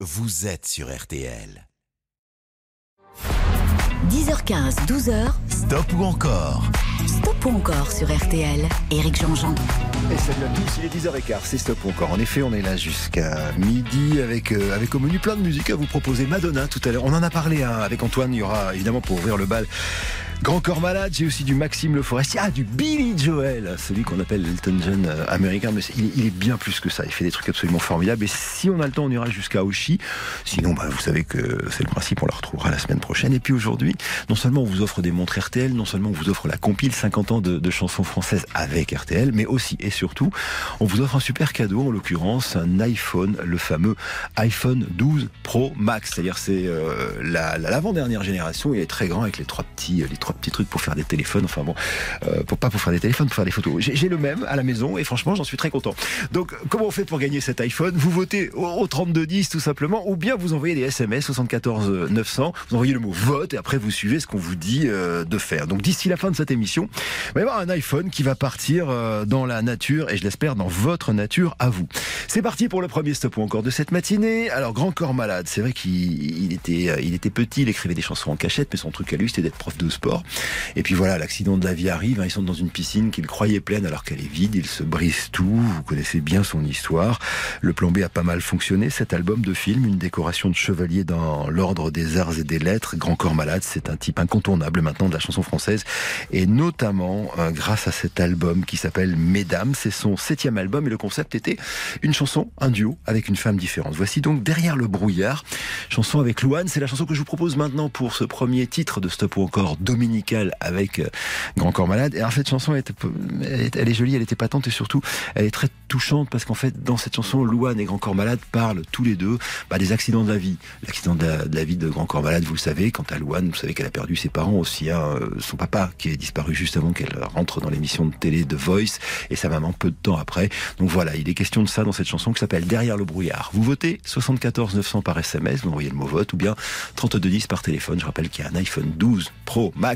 vous êtes sur RTL. 10h15, 12h. Stop ou encore? Stop ou encore sur RTL. Éric Jean-Jean. Et salut à tous, il est 10h15, c'est Stop ou encore. En effet, on est là jusqu'à midi avec, euh, avec au menu plein de musique à vous proposer. Madonna tout à l'heure, on en a parlé hein, avec Antoine, il y aura évidemment pour ouvrir le bal Grand Corps Malade, j'ai aussi du Maxime Le Forestier, ah, du Billy Joel, celui qu'on appelle l'Elton John euh, américain, mais il, est bien plus que ça, il fait des trucs absolument formidables. Et si on a le temps, on ira jusqu'à Oshi. Sinon, bah, vous savez que c'est le principe, on la retrouvera la semaine prochaine. Et puis aujourd'hui, non seulement on vous offre des montres RTL, non seulement on vous offre la compile 50 ans de, chansons françaises avec RTL, mais aussi et surtout, on vous offre un super cadeau, en l'occurrence un iPhone, le fameux iPhone 12 Pro Max. C'est-à-dire c'est euh, l'avant-dernière génération, il est très grand avec les trois petits, les trois petits trucs pour faire des téléphones. Enfin bon, euh, pour pas pour faire des téléphones, pour faire des photos. J'ai le même à la maison et franchement, j'en suis très content. Donc, comment on fait pour gagner cet iPhone? Vous votez au, 3210 tout simplement, ou bien vous envoyez des SMS 74 900. Vous envoyez le mot vote et après vous suivez ce qu'on vous dit euh, de faire. Donc, d'ici la fin de cette émission, il va y avoir un iPhone qui va partir euh, dans la nature et je l'espère dans votre nature à vous. C'est parti pour le premier stop encore de cette matinée. Alors, Grand Corps Malade, c'est vrai qu'il était, il était petit, il écrivait des chansons en cachette, mais son truc à lui, c'était d'être prof de sport. Et puis voilà, l'accident de la vie arrive. Hein, ils sont dans une piscine qu'ils croyaient pleine alors qu'elle est vide. Ils se brisent tout. Vous connaissez bien son histoire. Le plan B a pas mal fonctionné. Cet album de film, une décoration de chevalier dans l'ordre des arts et des lettres. Grand corps malade, c'est un type incontournable maintenant de la chanson française. Et notamment euh, grâce à cet album qui s'appelle Mesdames. C'est son septième album et le concept était une chanson, un duo avec une femme différente. Voici donc Derrière le brouillard, chanson avec Louane. C'est la chanson que je vous propose maintenant pour ce premier titre de Stop ou encore Dominique avec euh, Grand Corps Malade. Et alors cette chanson, elle, est, jolie, elle était patente et surtout, elle est très touchante parce qu'en fait, dans cette chanson, Louane et Grand Corps Malade parlent tous les deux bah, des accidents de la vie. L'accident de, la vie de Grand Corps Malade, vous le savez, quant à Louane, vous savez qu'elle a perdu ses parents aussi, hein, euh, son papa qui est disparu juste avant qu'elle rentre dans l'émission de télé de Voice et sa maman peu de temps après. Donc voilà, il est question de ça dans cette chanson qui s'appelle Derrière le brouillard. Vous votez 74 900 par SMS, vous envoyez le mot vote ou bien 3210 par téléphone. Je rappelle qu'il y a un iPhone 12 Pro Max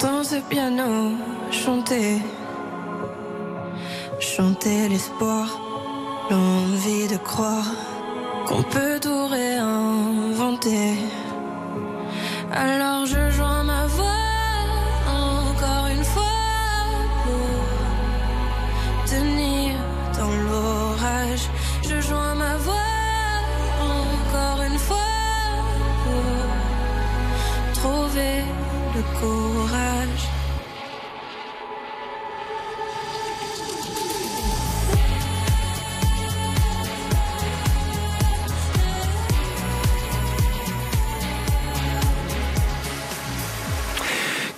J'entends ce piano chanter, chanter l'espoir, l'envie de croire qu'on peut tout réinventer. Alors je joins ma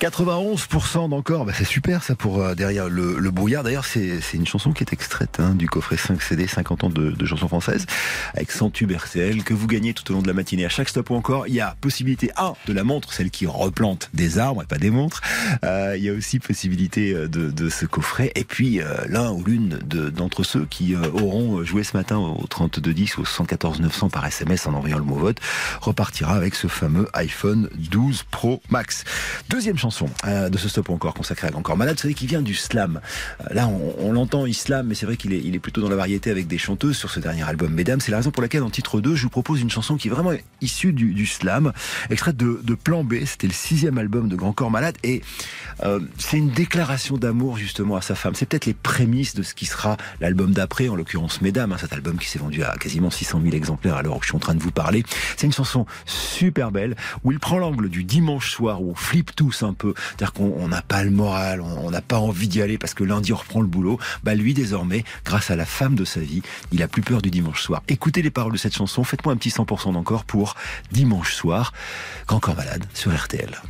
91% d'encore, bah c'est super ça pour euh, derrière le, le brouillard. D'ailleurs, c'est une chanson qui est extraite hein, du coffret 5 CD 50 ans de, de chansons françaises avec 100 tubes RCL que vous gagnez tout au long de la matinée. À chaque stop ou encore, il y a possibilité A de la montre, celle qui replante des arbres et pas des montres. Euh, il y a aussi possibilité euh, de, de ce coffret. Et puis euh, l'un ou l'une d'entre ceux qui euh, auront joué ce matin au 3210 ou au 114 900 par SMS en envoyant le mot vote repartira avec ce fameux iPhone 12 Pro Max. Deuxième chanson euh, de ce stop encore consacré à Encore Malade, vous savez, qui vient du slam. Euh, là, on, l'entend islam, mais c'est vrai qu'il est, il est plutôt dans la variété avec des chanteuses sur ce dernier album, Mesdames. C'est la raison pour laquelle, en titre 2, je vous propose une chanson qui est vraiment issue du, slam, extraite de, Plan B. C'était le sixième album de Grand Corps Malade, et euh, c'est une déclaration d'amour justement à sa femme. C'est peut-être les prémices de ce qui sera l'album d'après, en l'occurrence Mesdames, hein, cet album qui s'est vendu à quasiment 600 000 exemplaires à l'heure où je suis en train de vous parler. C'est une chanson super belle où il prend l'angle du dimanche soir où on flippe tous un peu, c'est-à-dire qu'on n'a pas le moral, on n'a pas envie d'y aller parce que lundi on reprend le boulot. Bah lui désormais, grâce à la femme de sa vie, il a plus peur du dimanche soir. Écoutez les paroles de cette chanson, faites-moi un petit 100% d'encore pour dimanche soir, qu'encore malade sur RTL.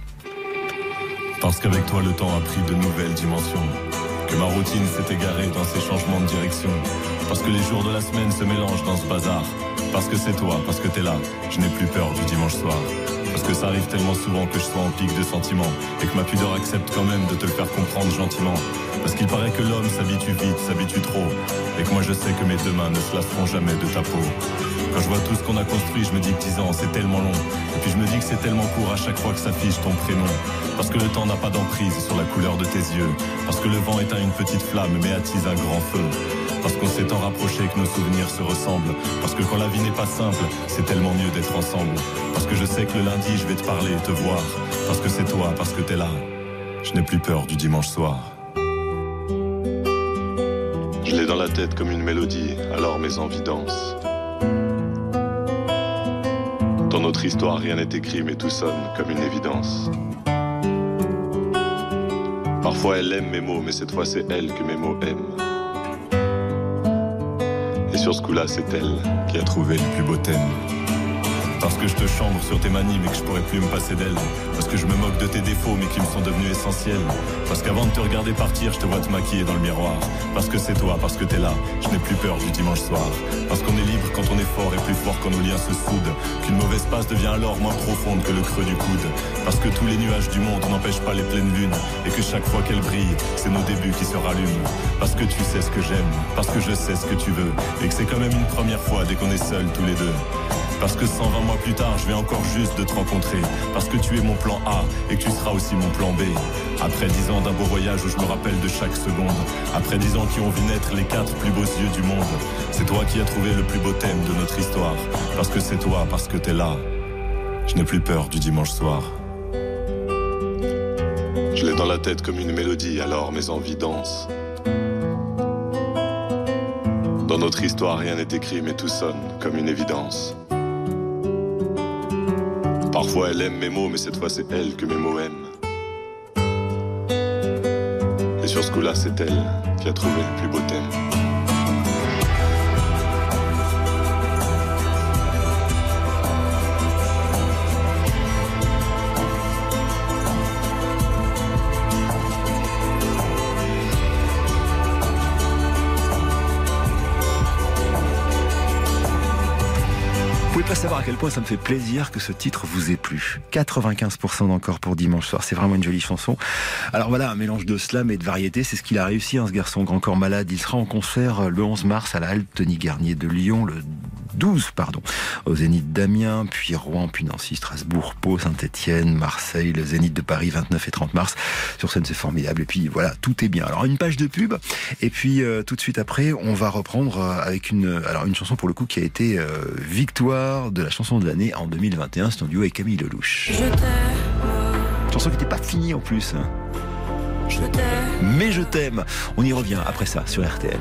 Parce qu'avec toi le temps a pris de nouvelles dimensions, que ma routine s'est égarée dans ces changements de direction, parce que les jours de la semaine se mélangent dans ce bazar, parce que c'est toi, parce que t'es là, je n'ai plus peur du dimanche soir. Parce que ça arrive tellement souvent que je sois en pic de sentiments et que ma pudeur accepte quand même de te le faire comprendre gentiment. Parce qu'il paraît que l'homme s'habitue vite, s'habitue trop et que moi je sais que mes deux mains ne se lasseront jamais de ta peau. Quand je vois tout ce qu'on a construit, je me dis que 10 ans c'est tellement long. Et puis je me dis que c'est tellement court à chaque fois que s'affiche ton prénom. Parce que le temps n'a pas d'emprise sur la couleur de tes yeux. Parce que le vent éteint une petite flamme mais attise un grand feu. Parce qu'on s'est tant rapproché que nos souvenirs se ressemblent. Parce que quand la vie n'est pas simple, c'est tellement mieux d'être ensemble. Parce que je sais que le lundi, je vais te parler et te voir. Parce que c'est toi, parce que t'es là. Je n'ai plus peur du dimanche soir. Je l'ai dans la tête comme une mélodie, alors mes envies dansent. Dans notre histoire, rien n'est écrit, mais tout sonne comme une évidence. Parfois elle aime mes mots, mais cette fois c'est elle que mes mots aiment. Et sur ce coup-là, c'est elle qui a trouvé le plus beau thème. Parce que je te chambre sur tes manies mais que je pourrais plus me passer d'elle. Parce que je me moque de tes défauts mais qui me sont devenus essentiels. Parce qu'avant de te regarder partir, je te vois te maquiller dans le miroir. Parce que c'est toi, parce que t'es là, je n'ai plus peur du dimanche soir. Parce qu'on est libre quand on est fort et plus fort quand nos liens se soudent. Qu'une mauvaise passe devient alors moins profonde que le creux du coude. Parce que tous les nuages du monde n'empêchent pas les pleines lunes. Et que chaque fois qu'elle brille, c'est nos débuts qui se rallument. Parce que tu sais ce que j'aime, parce que je sais ce que tu veux. Et que c'est quand même une première fois dès qu'on est seuls tous les deux. Parce que 120 mois plus tard, je vais encore juste de te rencontrer. Parce que tu es mon plan A et que tu seras aussi mon plan B. Après dix ans d'un beau voyage où je me rappelle de chaque seconde. Après dix ans qui ont vu naître les quatre plus beaux yeux du monde. C'est toi qui as trouvé le plus beau thème de notre histoire. Parce que c'est toi, parce que t'es là. Je n'ai plus peur du dimanche soir. Je l'ai dans la tête comme une mélodie, alors mes envies dansent. Dans notre histoire, rien n'est écrit, mais tout sonne comme une évidence. Parfois elle aime mes mots, mais cette fois c'est elle que mes mots aiment. Et sur ce coup-là, c'est elle qui a trouvé le plus beau thème. À quel point ça me fait plaisir que ce titre vous ait plu. 95% d'encore pour dimanche soir, c'est vraiment une jolie chanson. Alors voilà, un mélange de slam et de variété, c'est ce qu'il a réussi, hein, ce garçon grand corps malade. Il sera en concert le 11 mars à la Halle Tony Garnier de Lyon, le 12, pardon, au Zénith d'Amiens, puis Rouen, puis Nancy, Strasbourg, Pau, Saint-Etienne, Marseille, le Zénith de Paris, 29 et 30 mars. Sur scène, c'est formidable. Et puis voilà, tout est bien. Alors une page de pub, et puis euh, tout de suite après, on va reprendre euh, avec une, alors une chanson pour le coup qui a été euh, victoire de la chanson de l'année en 2021. C'est en duo avec Camille Lelouch. Je Chanson qui n'était pas finie en plus. Je t'aime. Mais je t'aime. On y revient après ça sur RTL.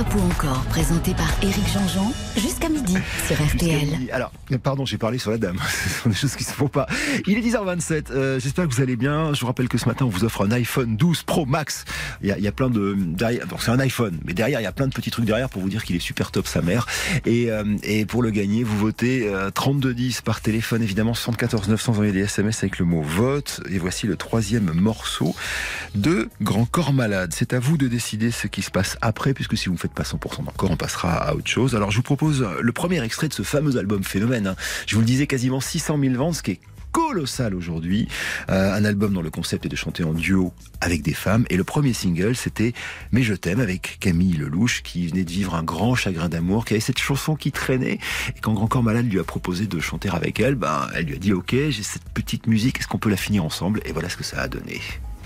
Stop ou encore, présenté par Éric Jean-Jean, jusqu'à midi sur RTL. Alors, pardon, j'ai parlé sur la dame. Ce sont des choses qui se font pas. Il est 10h27. Euh, J'espère que vous allez bien. Je vous rappelle que ce matin, on vous offre un iPhone 12 Pro Max. Il y a, il y a plein de derrière. bon, c'est un iPhone, mais derrière, il y a plein de petits trucs derrière pour vous dire qu'il est super top, sa mère. Et, euh, et pour le gagner, vous votez euh, 3210 par téléphone, évidemment 74 900 envoyez des SMS avec le mot vote. Et voici le troisième morceau de Grand Corps Malade. C'est à vous de décider ce qui se passe après, puisque si vous ne faites pas 100% d'encore, on passera à autre chose. Alors je vous propose le premier extrait de ce fameux album Phénomène. hein. Je vous le disais, quasiment 600 000 ventes, ce qui est colossal aujourd'hui. Euh, un album dont le concept est de chanter en duo avec des femmes. Et le premier single, c'était Mais je t'aime avec Camille Lelouch, qui venait de vivre un grand chagrin d'amour, qui avait cette chanson qui traînait. Et quand Grand Corps Malade lui a proposé de chanter avec elle, ben, elle lui a dit Ok, j'ai cette petite musique, est-ce qu'on peut la finir ensemble? Et voilà ce que ça a donné.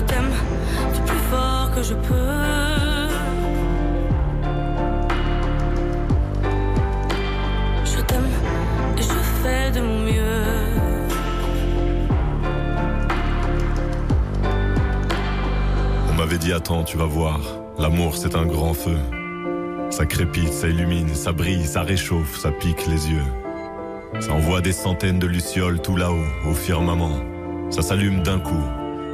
je t'aime du plus fort que je peux. Je t'aime et je fais de mon mieux. On m'avait dit attends, tu vas voir, l'amour c'est un grand feu. Ça crépite, ça illumine, ça brille, ça réchauffe, ça pique les yeux. Ça envoie des centaines de lucioles tout là-haut, au firmament. Ça s'allume d'un coup,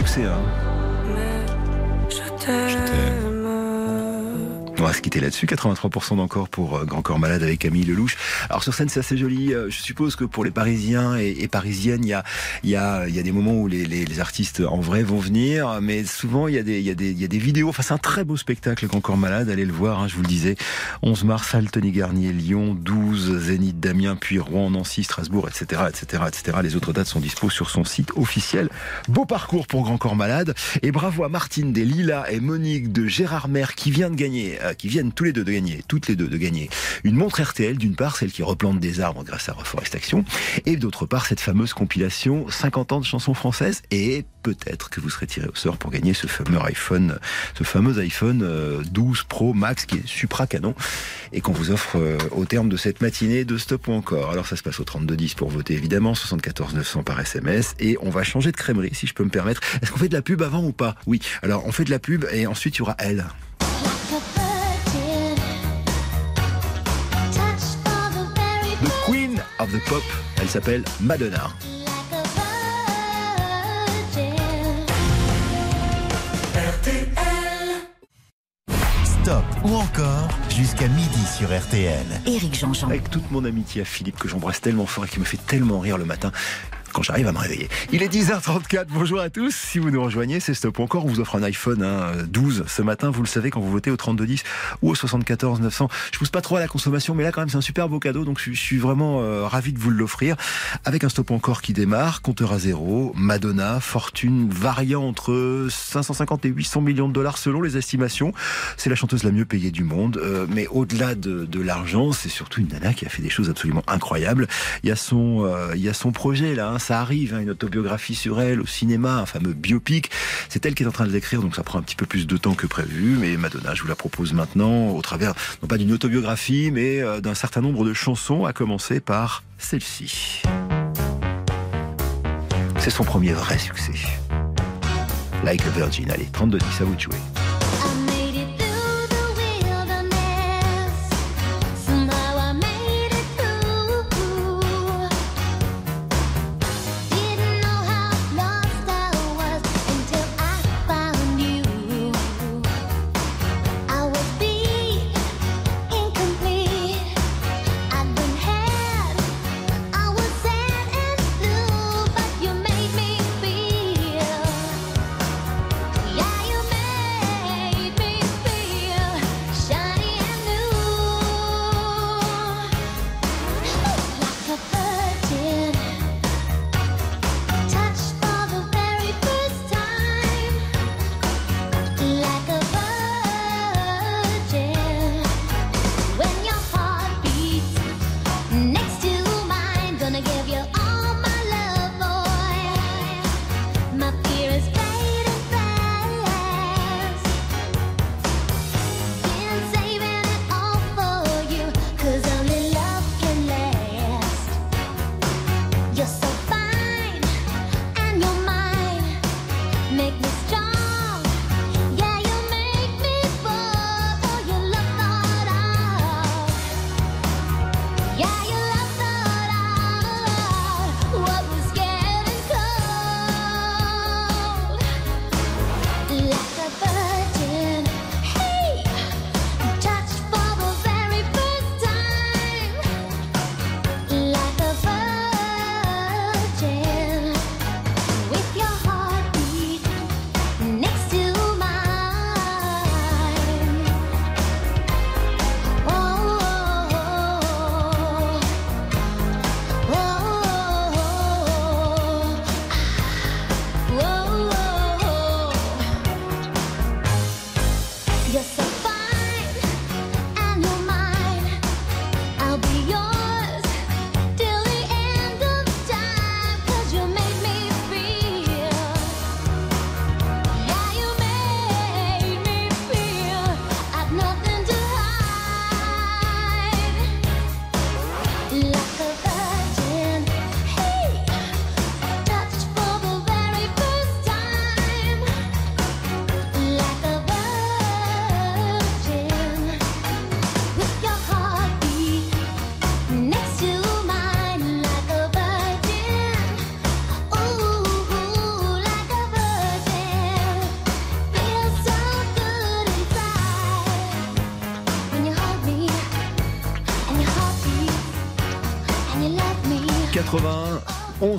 succès. Hein. Va se quitter là-dessus. 83% d'encore pour euh, Grand Corps Malade avec Camille Lelouch. Alors sur scène, c'est assez joli. Euh, je suppose que pour les Parisiens et, Parisiennes, il y a, y, a, y a des moments où les, les, artistes en vrai vont venir, mais souvent il y a des, y y a des vidéos. Enfin, c'est un très beau spectacle, Grand Corps Malade. Allez le voir, hein, je vous le disais. 11 mars, Tony Garnier, Lyon, 12, Zénith, Damien, puis Rouen, Nancy, Strasbourg, etc., etc., etc. Les autres dates sont dispo sur son site officiel. Beau parcours pour Grand Corps Malade. Et bravo à Martine des Lilas et Monique de Gérard Mer qui vient de gagner euh, qui viennent tous les deux de gagner, toutes les deux de gagner une montre RTL, d'une part celle qui replante des arbres grâce à Reforestation, et d'autre part cette fameuse compilation 50 ans de chansons françaises, et peut-être que vous serez tiré au sort pour gagner ce fameux iPhone, ce fameux iPhone 12 euh, Pro Max qui est supra canon et qu'on vous offre euh, au terme de cette matinée de Stop ou encore. Alors ça se passe au 3210 pour voter évidemment, 74 900 par SMS et on va changer de crèmerie si je peux me permettre. Est-ce qu'on fait de la pub avant ou pas? Oui. Alors on fait de la pub et ensuite il y aura elle. Queen of the Pop. Elle s'appelle Madonna. Stop ou encore jusqu'à midi sur RTL. Éric Jean-Jean. Avec toute mon amitié à Philippe que j'embrasse tellement fort et qui me fait tellement rire le matin quand j'arrive à me réveiller. Il est 10h34, bonjour à tous. Si vous nous rejoignez, c'est Stop encore. On vous offre un iPhone 12 hein, ce matin. Vous le savez quand vous votez au 3210 ou au 74 900. Je pousse pas trop à la consommation, mais là quand même c'est un super beau cadeau. Donc je, suis vraiment euh, ravi de vous l'offrir. Avec un Stop encore qui démarre, compteur à zéro, Madonna, fortune variant entre 550 et 800 millions de dollars selon les estimations. C'est la chanteuse la mieux payée du monde. Euh, mais au-delà de, l'argent, c'est surtout une nana qui a fait des choses absolument incroyables. Il y a son, euh, il y a son projet là. Hein, ça arrive, hein, une autobiographie sur elle au cinéma, un fameux biopic. C'est elle qui est en train de l'écrire, donc ça prend un petit peu plus de temps que prévu. Mais Madonna, je vous la propose maintenant au travers, non pas d'une autobiographie, mais euh, d'un certain nombre de chansons, à commencer par celle-ci. C'est son premier vrai succès. Like a Virgin, allez, 32 10 à vous de jouer.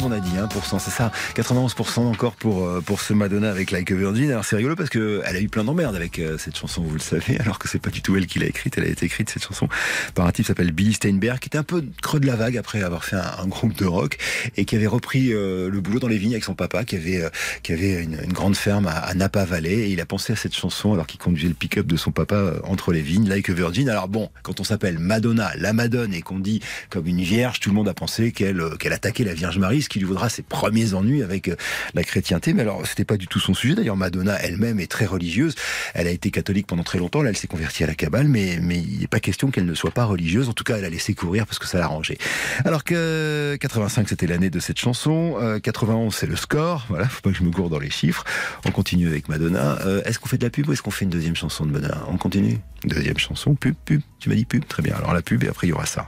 On a dit, hein, c'est ça. 91% encore pour, euh, pour ce Madonna avec Like a Virgin. Alors c'est rigolo parce que elle a eu plein d'emmerdes avec euh, cette chanson, vous le savez, alors que c'est pas du tout elle qui l'a écrite. Elle a été écrite, cette chanson, par un type qui s'appelle Billy Steinberg, qui était un peu creux de la vague après avoir fait un, groupe de rock et qui avait repris euh, le boulot dans les vignes avec son papa, qui avait, qui avait une, grande ferme à, Napa Valley. Et il a pensé à cette chanson alors qu'il conduisait le pick-up de son papa entre les vignes, Like a Virgin. Alors bon, quand on s'appelle Madonna, la Madone, et qu'on dit comme une vierge, tout le monde a pensé qu'elle qu'elle attaquait la Vierge Marie, qui lui vaudra ses premiers ennuis avec euh, la chrétienté. Mais alors, c'était pas du tout son sujet. D'ailleurs, Madonna elle-même est très religieuse. Elle a été catholique pendant très longtemps. Là, elle s'est convertie à la cabale, mais, mais il n'est pas question qu'elle ne soit pas religieuse. En tout cas, elle a laissé courir parce que ça l'arrangeait. Alors que 85, c'était l'année de cette chanson. 91, euh, c'est le score. Voilà, faut pas que je me gourde dans les chiffres. On continue avec Madonna. Euh, est-ce qu'on fait de la pub ou est-ce qu'on fait une deuxième chanson de Madonna? On continue? Deuxième chanson, pub, pub. Tu m'as dit pub Très bien. Alors la pub et après il y aura ça.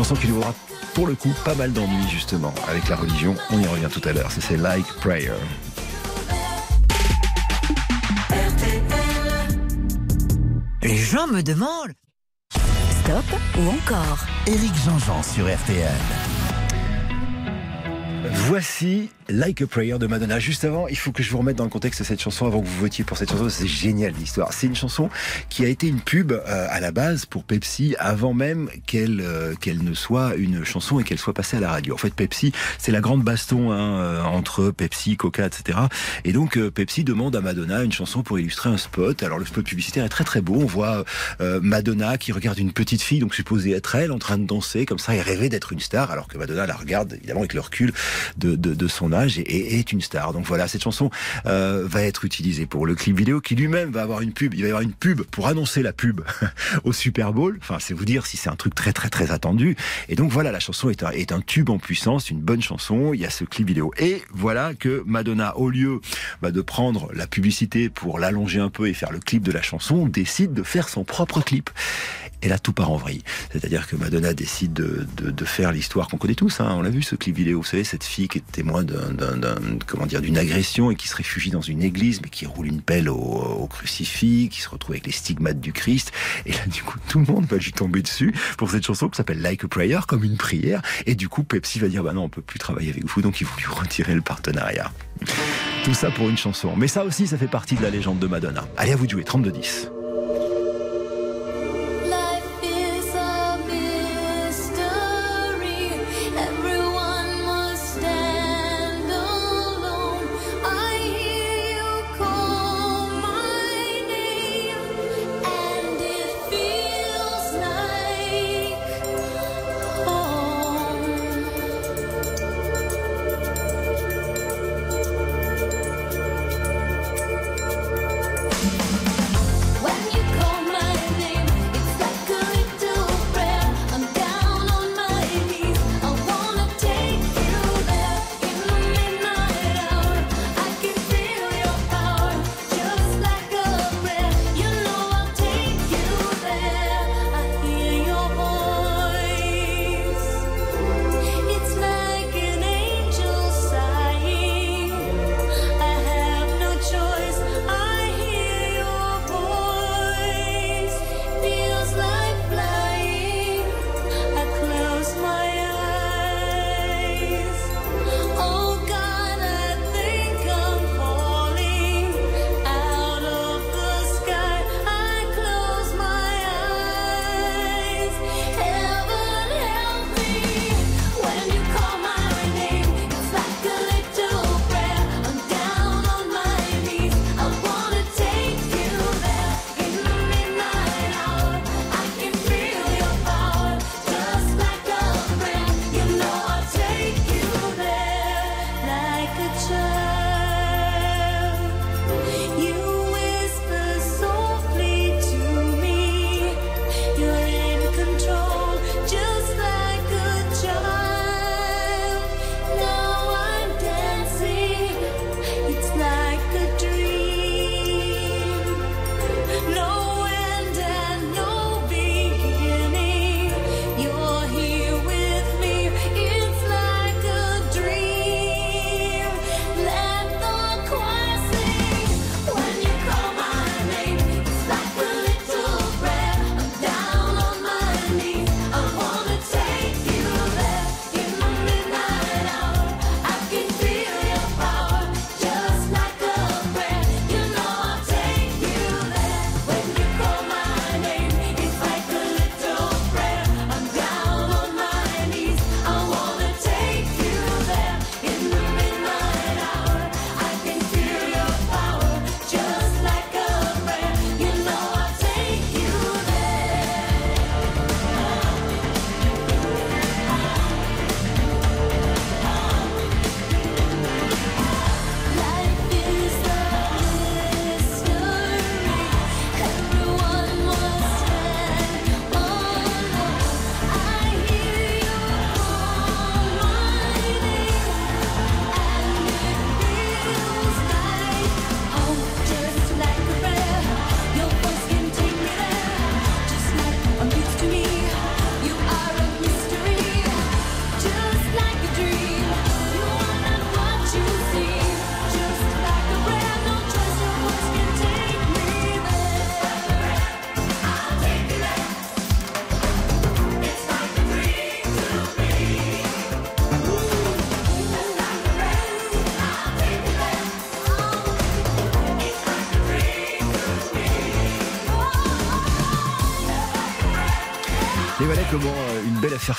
Chanson qui nous aura pour le coup pas mal d'ennuis justement avec la religion. On y revient tout à l'heure. C'est Like Prayer. Les gens me demandent. Stop ou encore Éric Jean-Jean sur RTL. Voici Like a Prayer de Madonna. Juste avant, il faut que je vous remette dans le contexte de cette chanson avant que vous votiez pour cette chanson. C'est génial l'histoire. C'est une chanson qui a été une pub euh, à la base pour Pepsi avant même qu'elle euh, qu'elle ne soit une chanson et qu'elle soit passée à la radio. En fait, Pepsi, c'est la grande baston hein, euh, entre Pepsi, Coca, etc. Et donc Pepsi demande à Madonna une chanson pour illustrer un spot. Alors le spot publicitaire est très très beau. On voit Madonna qui regarde une petite fille, donc supposée être elle, en train de danser comme ça et rêver d'être une star, alors que Madonna la regarde évidemment avec le recul de, son âge et, est une star. Donc voilà, cette chanson euh, va être utilisée pour le clip vidéo qui lui-même va avoir une pub. Il va y avoir une pub pour annoncer la pub au Super Bowl. Enfin, c'est vous dire si c'est un truc très très très attendu. Et donc voilà, la chanson est un, est un tube en puissance, une bonne chanson. Il y a ce clip vidéo. Et voilà que Madonna, au lieu bah, de prendre la publicité pour l'allonger un peu et faire le clip de la chanson, décide de faire son propre clip. Et là, tout part en vrille. C'est-à-dire que Madonna décide de, de, faire l'histoire qu'on connaît tous. Hein. On l'a vu ce clip vidéo. Vous savez, cette fille qui est témoin d'un comment dire d'une agression et qui se réfugie dans une église mais qui roule une pelle au, crucifix, qui se retrouve avec les stigmates du Christ et là du coup tout le monde va lui tomber dessus pour cette chanson qui s'appelle Like a Prayer comme une prière et du coup Pepsi va dire bah non on peut plus travailler avec vous donc ils vont lui retirer le partenariat. Tout ça pour une chanson. Mais ça aussi ça fait partie de la légende de Madonna. Allez à vous de jouer 32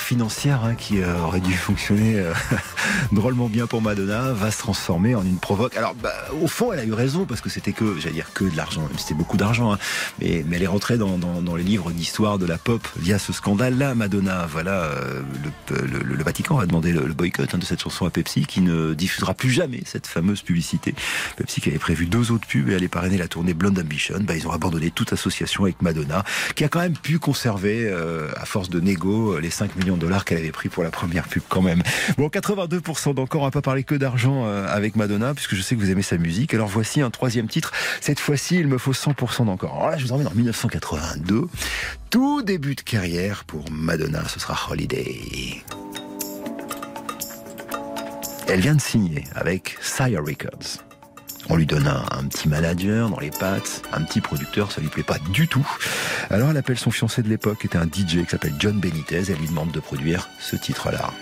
financière hein, qui euh, aurait dû fonctionner euh, drôlement bien pour Madonna va se transformer en une provoque. Alors, bah, au fond, elle a eu raison parce que c'était que, j'allais dire que de l'argent, c'était beaucoup d'argent, hein. mais, mais elle est rentrée dans, dans, dans les livres d'histoire de la pop via ce scandale-là, Madonna. Voilà, le, le, le, Vatican a demandé le, boycott hein, de cette chanson à Pepsi qui ne diffusera plus jamais cette fameuse publicité. Pepsi qui avait prévu deux autres pubs et allait parrainer la tournée Blonde Ambition. Bah, ils ont abandonné toute association avec Madonna, qui a quand même pu conserver, euh, à force de négo, les 5 millions de dollars qu'elle avait pris pour la première pub quand même. Bon, 82% d'encore, on va pas parler que d'argent euh, avec Madonna, puisque je sais que vous aimez sa musique. Alors voici un troisième titre. Cette fois-ci, il me faut 100% d'encore. Alors là, je vous emmène en 1982. Tout début de carrière pour Madonna, ce sera Holiday. Elle vient de signer avec Sire Records. On lui donne un, petit manager dans les pattes, un petit producteur, ça lui plaît pas du tout. Alors elle appelle son fiancé de l'époque, qui était un DJ qui s'appelle John Benitez, elle lui demande de produire ce titre-là.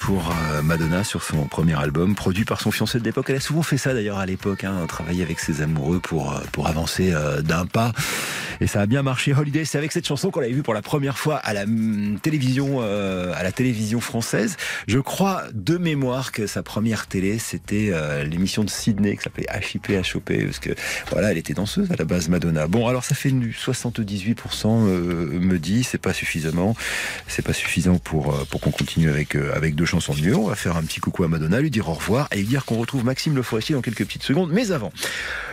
Pour euh, Madonna sur son premier album, produit par son fiancé de l'époque. Elle a souvent fait ça d'ailleurs à l'époque, hein, travailler avec ses amoureux pour, euh, pour avancer euh, d'un pas. Et ça a bien marché. Holiday, c'est avec cette chanson qu'on l'avait vu pour la première fois à la mm, télévision, à la télévision française. Je crois de mémoire que sa première télé, c'était l'émission de Sydney qui s'appelait HIP HOP, parce que voilà, elle était danseuse à la base Madonna. Bon, alors ça fait du 78%, euh, me dit, c'est pas suffisamment, c'est pas suffisant pour pour qu'on continue avec avec deux chansons de mieux. On va faire un petit coucou à Madonna, lui dire au revoir et lui dire qu'on retrouve Maxime Le Forestier dans quelques petites secondes. Mais avant,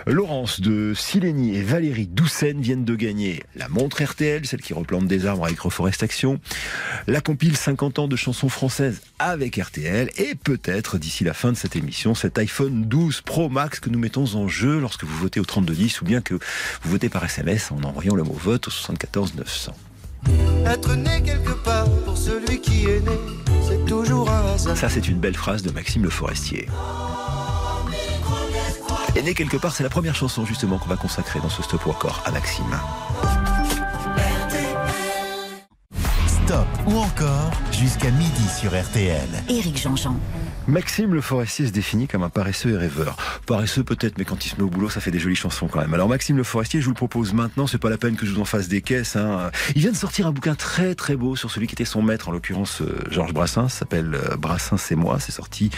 Laurence de Sileni et Valérie Doucen viennent de gagner la montre RTL, celle qui replante des arbres avec Reforestation, la compile 50 ans de chansons françaises avec RTL et peut-être d'ici la fin de cette émission cet iPhone 12 Pro Max que nous mettons en jeu lorsque vous votez au 3210 ou bien que vous votez par SMS en envoyant le mot vote au 74 900. Être né quelque part pour celui qui est né, c'est toujours un hasard. Ça, c'est une belle phrase de Maxime Le Forestier. Et né quelque part, c'est la première chanson justement qu'on va consacrer dans ce stop encore à Maxime. Stop ou encore jusqu'à midi sur RTL. Éric Jean-Jean. Maxime Le Forestier se définit comme un paresseux et rêveur. Paresseux peut-être, mais quand il se met au boulot, ça fait des jolies chansons quand même. Alors Maxime Le Forestier, je vous le propose maintenant, c'est pas la peine que je vous en fasse des caisses. Hein. Il vient de sortir un bouquin très très beau sur celui qui était son maître, en l'occurrence euh, Georges Brassens, s'appelle euh, Brassens et moi, c'est sorti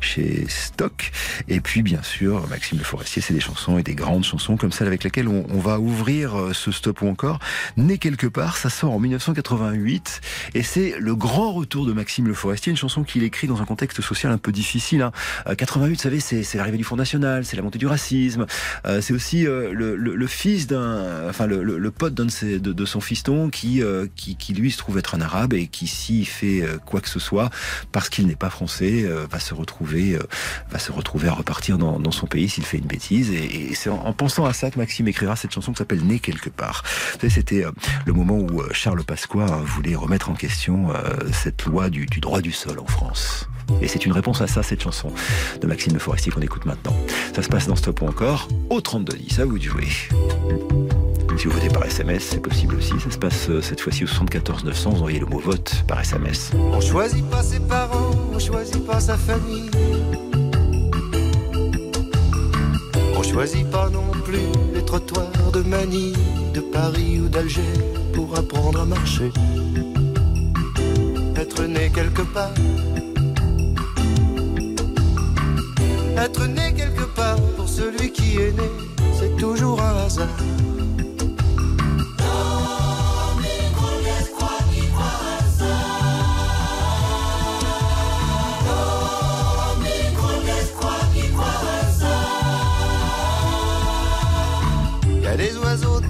chez Stock. Et puis bien sûr, Maxime Le Forestier, c'est des chansons et des grandes chansons comme celle avec laquelle on, on va ouvrir euh, ce stop ou encore. Né quelque part, ça sort en 1988 et c'est le grand retour de Maxime Le Forestier, une chanson qu'il écrit dans un contexte social un peu difficile. Hein. Euh, 88, vous savez, c'est l'arrivée du Front National, c'est la montée du racisme, euh, c'est aussi euh, le, le- le fils d'un, enfin le, le- pote d'un de, ses- de, de son fiston qui, euh, qui, qui lui se trouve être un arabe et qui s'il fait euh, quoi que ce soit parce qu'il n'est pas français, euh, va se retrouver, euh, va se retrouver à repartir dans, dans son pays s'il fait une bêtise. Et, c'est en, en pensant à ça que Maxime écrira cette chanson qui s'appelle Né quelque part. Vous savez, c'était euh, le moment où euh, Charles Pasqua hein, voulait remettre en question euh, cette loi du, droit du sol en France. Et c'est une réponse à ça, cette chanson de Maxime Le Forestier qu'on écoute maintenant. Ça se passe dans Stop ou encore au 3210, à vous de jouer. Si vous votez par SMS, c'est possible aussi. Ça se passe euh, cette fois-ci au 74 900. Vous envoyez le mot vote par SMS. On choisit pas ses parents, on choisit pas sa famille. On choisit pas non plus les trottoirs de Manille, de Paris ou d'Alger pour apprendre à marcher. Être né quelque part. Être né quelque part pour celui qui est né, c'est toujours un hasard.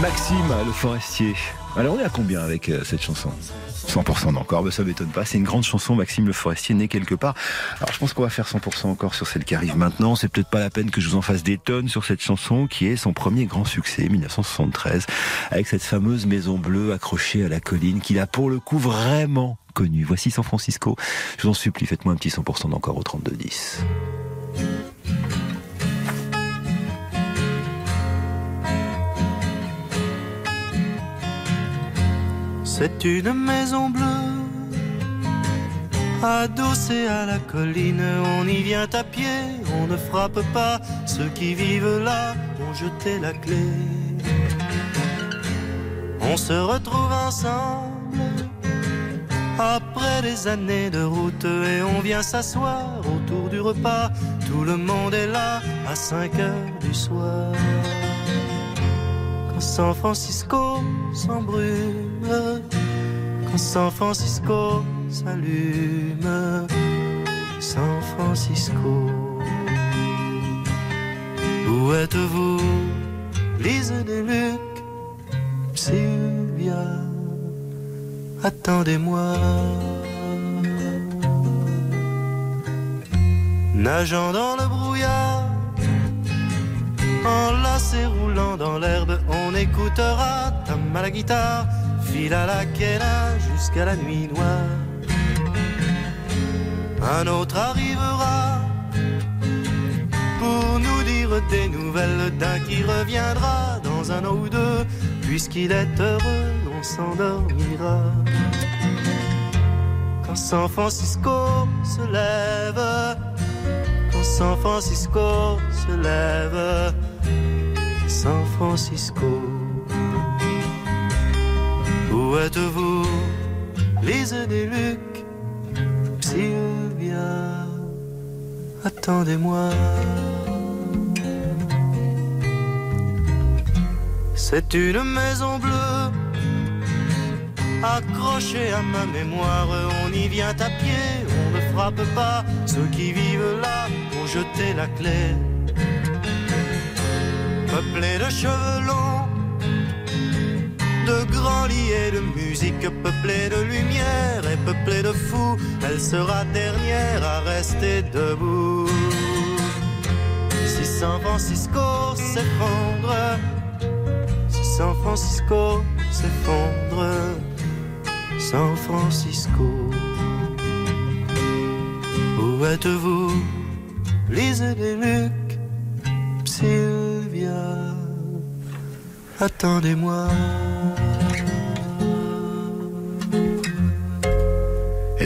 Maxime Le Forestier. Alors on est à combien avec euh, cette chanson? 100% encore, mais ça m'étonne pas. C'est une grande chanson, Maxime Le Forestier, né quelque part. Alors je pense qu'on va faire 100% encore sur celle qui arrive maintenant. C'est peut-être pas la peine que je vous en fasse des tonnes sur cette chanson qui est son premier grand succès, 1973, avec cette fameuse maison bleue accrochée à la colline qu'il a pour le coup vraiment connue. Voici San Francisco. Je vous en supplie, faites-moi un petit 100% d'encore au 3210. C'est une maison bleue Adossé à la colline, on y vient à pied, on ne frappe pas. Ceux qui vivent là ont jeté la clé. On se retrouve ensemble après des années de route et on vient s'asseoir autour du repas. Tout le monde est là à 5 heures du soir. Quand San Francisco s'embrume, quand San Francisco s'allume, San Francisco. Où êtes-vous, Lise des Luc, Sylvia, attendez-moi. Nageant dans le brouillard, enlacé roulant dans l'herbe, on écoutera Tom à la guitare, fil à la quena jusqu'à la nuit noire. Un autre arrivera pour nous dire des nouvelles d'un qui reviendra dans un an ou deux, puisqu'il est heureux, on s'endormira. Quand San Francisco se lève, quand San Francisco se lève, San Francisco. Où êtes-vous, Lise des Luc, Sylvia, attendez-moi. C'est une maison bleue accrochée à ma mémoire. On y vient à pied, on ne frappe pas. Ceux qui vivent là ont jeté la clé. Peuplé de cheveux longs, de grands liés de musique, peuplé de lumière et peuplé de fous. Elle sera dernière à rester debout. Si San Francisco s'effondre, si San Francisco s'effondre, San Francisco. Où êtes-vous, Lise des Luc, Attendez-moi.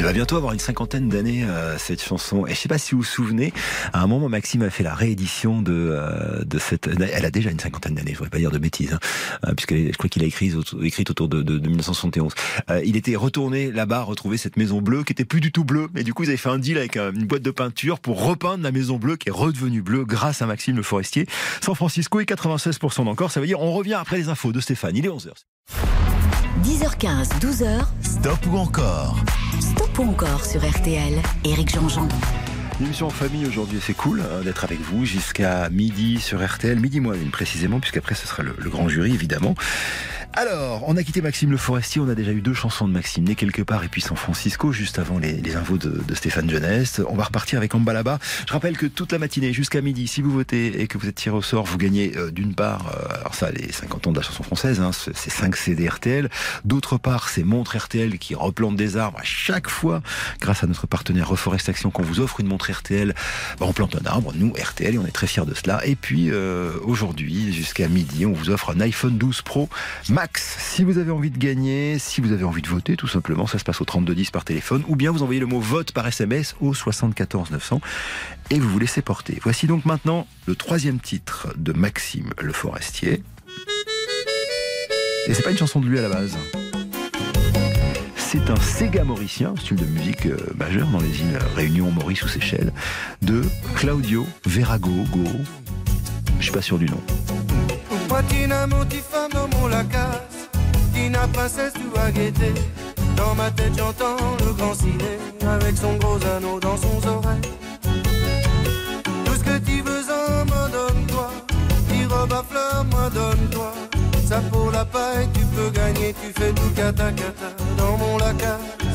Elle va bientôt avoir une cinquantaine d'années, euh, cette chanson. Et je sais pas si vous vous souvenez, à un moment, Maxime a fait la réédition de, euh, de cette... Elle a déjà une cinquantaine d'années, je voudrais pas dire de bêtises, hein, euh, puisque je crois qu'il a écrit, écrit autour de, de, de 1971. Euh, il était retourné là-bas, retrouver cette maison bleue qui était plus du tout bleue. Et du coup, ils avaient fait un deal avec euh, une boîte de peinture pour repeindre la maison bleue qui est redevenue bleue grâce à Maxime le Forestier. San Francisco et 96% d'encore. Ça veut dire on revient après les infos de Stéphane. Il est 11h. 10h15, 12h. Stop ou encore? Stop ou encore sur RTL. Éric Jean-Jean. Une émission en famille aujourd'hui, c'est cool hein, d'être avec vous jusqu'à midi sur RTL, midi moins une précisément, puisqu'après ce sera le, le grand jury évidemment. Alors, on a quitté Maxime Le Forestier, on a déjà eu deux chansons de Maxime, Né quelque part et puis San Francisco, juste avant les, les infos de, de, Stéphane Jeunesse. On va repartir avec Ambalaba. Je rappelle que toute la matinée jusqu'à midi, si vous votez et que vous êtes tiré au sort, vous gagnez euh, d'une part, euh, alors ça, les 50 ans de la chanson française, hein, c'est 5 CD RTL. D'autre part, c'est montre RTL qui replante des arbres à chaque fois, grâce à notre partenaire Reforest Action, qu'on vous offre une montre RTL. Bah, on plante un arbre, nous, RTL, et on est très fiers de cela. Et puis, euh, aujourd'hui, jusqu'à midi, on vous offre un iPhone 12 Pro Max. Si vous avez envie de gagner, si vous avez envie de voter, tout simplement, ça se passe au 3210 par téléphone, ou bien vous envoyez le mot vote par SMS au 74 900 et vous vous laissez porter. Voici donc maintenant le troisième titre de Maxime Le Forestier. Et c'est pas une chanson de lui à la base. C'est un Sega mauricien, style de musique euh, majeur dans les îles Réunion, Maurice ou Seychelles, de Claudio Verago Go. Je suis pas sûr du nom. Dans ma tête, j'entends le grand ciné avec son gros anneau dans son oreille. Tout ce que tu veux en me donne-toi. Petit robe à fleurs, moi donne-toi. Ça pour la paille, tu peux gagner. Tu fais tout cata cata dans mon lacasse.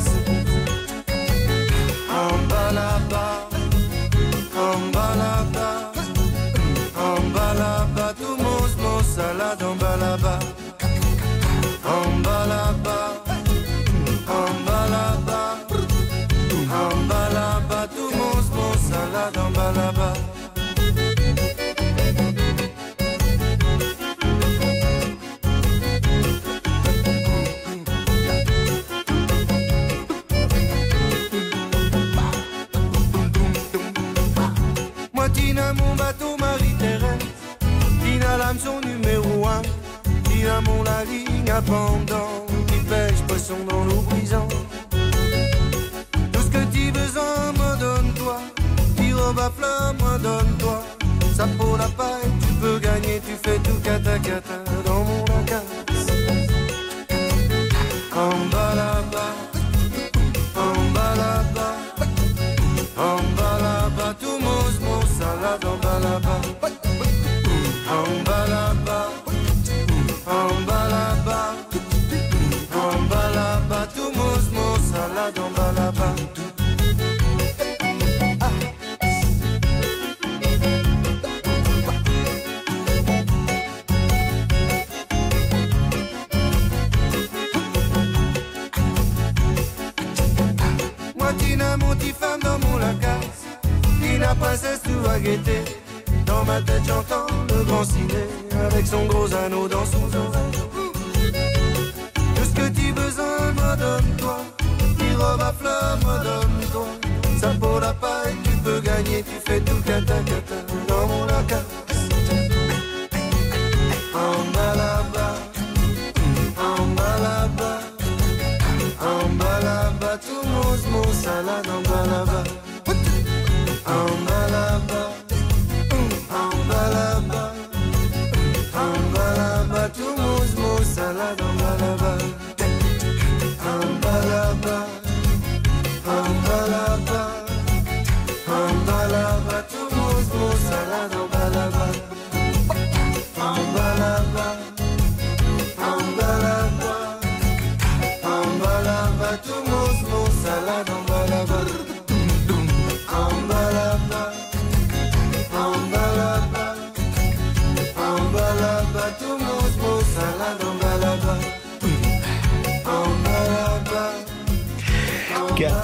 Bas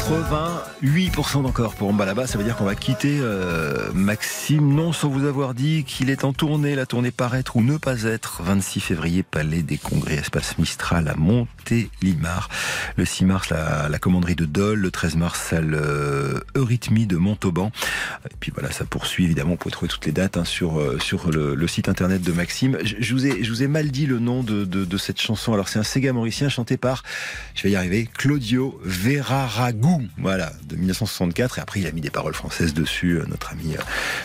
88% d'encore pour Mbalaba, ça veut dire qu'on va quitter euh, Maxime, non sans vous avoir dit qu'il est en tournée, la tournée paraître ou ne pas être, 26 février, Palais des Congrès, Espace Mistral à Montélimar, le 6 mars, la, la commanderie de Dole, le 13 mars, salle euh, Eurythmie de Montauban, et puis voilà, ça poursuit évidemment, vous pouvez trouver toutes les dates hein, sur, euh, sur le, le site internet de Maxime. Je, je vous ai, je vous ai mal dit le nom de, de, de cette chanson, alors c'est un Sega mauricien chanté par, je vais y arriver, Claudio Veraragou, voilà, de 1964. Et après, il a mis des paroles françaises dessus, euh, notre ami euh,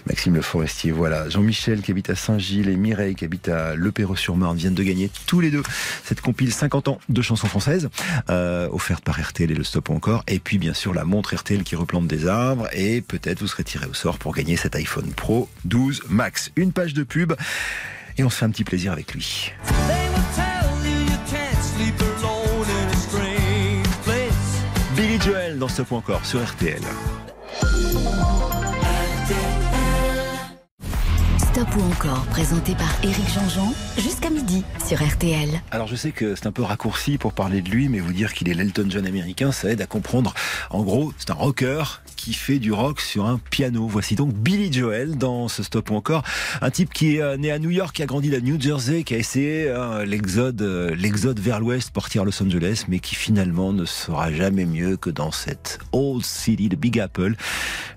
Maxime Le Forestier. Voilà, Jean-Michel qui habite à Saint-Gilles et Mireille qui habite à Le Perreux-sur-Marne viennent de gagner tous les deux cette compile 50 ans de chansons françaises, euh, offerte par RTL et le Stop encore. Et puis, bien sûr, la montre RTL qui replante des arbres. Et peut-être vous serez tiré au sort pour gagner cet iPhone Pro 12 Max. Une page de pub. Et on se fait un petit plaisir avec lui. Joel dans Stop ou encore sur RTL. Stop ou encore, présenté par Éric Jean-Jean, jusqu'à midi sur RTL. Alors je sais que c'est un peu raccourci pour parler de lui, mais vous dire qu'il est l'Elton John américain, ça aide à comprendre. En gros, c'est un rocker qui fait du rock sur un piano. Voici donc Billy Joel dans ce stop ou encore. Un type qui est euh, né à New York, qui a grandi à New Jersey, qui a essayé hein, l'exode, euh, l'exode vers l'ouest, partir à Los Angeles, mais qui finalement ne sera jamais mieux que dans cette old city de Big Apple,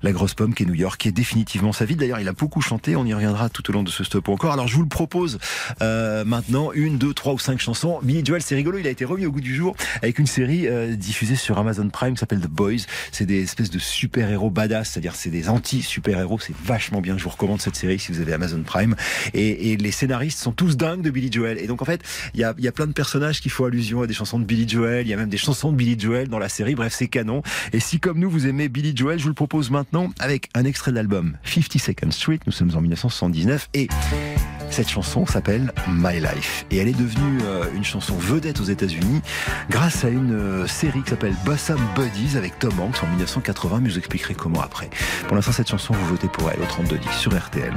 la grosse pomme qui est New York, qui est définitivement sa vie. D'ailleurs, il a beaucoup chanté, on y reviendra tout au long de ce stop ou encore. Alors je vous le propose euh, maintenant, une, deux, trois ou cinq chansons. Billy Joel, c'est rigolo, il a été remis au goût du jour avec une série euh, diffusée sur Amazon Prime s'appelle The Boys. C'est des espèces de super-héros badass, c'est-à-dire c'est des anti-super-héros. C'est vachement bien. Je vous recommande cette série si vous avez Amazon Prime. Et, les scénaristes sont tous dingues de Billy Joel. Et donc en fait, il y a, y a plein de personnages qui font allusion à des chansons de Billy Joel. Il y a même des chansons de Billy Joel dans la série. Bref, c'est canon. Et si comme nous vous aimez Billy Joel, je vous le propose maintenant avec un extrait de l'album 50 Second Street. Nous sommes en 1979 et cette chanson s'appelle My Life et elle est devenue euh, une chanson vedette aux États-Unis grâce à une euh, série qui s'appelle Bossum Buddies avec Tom Hanks en 1980. Mais je vous expliquerai comment après. Pour l'instant, cette chanson, vous votez pour elle au 3210 sur RTL.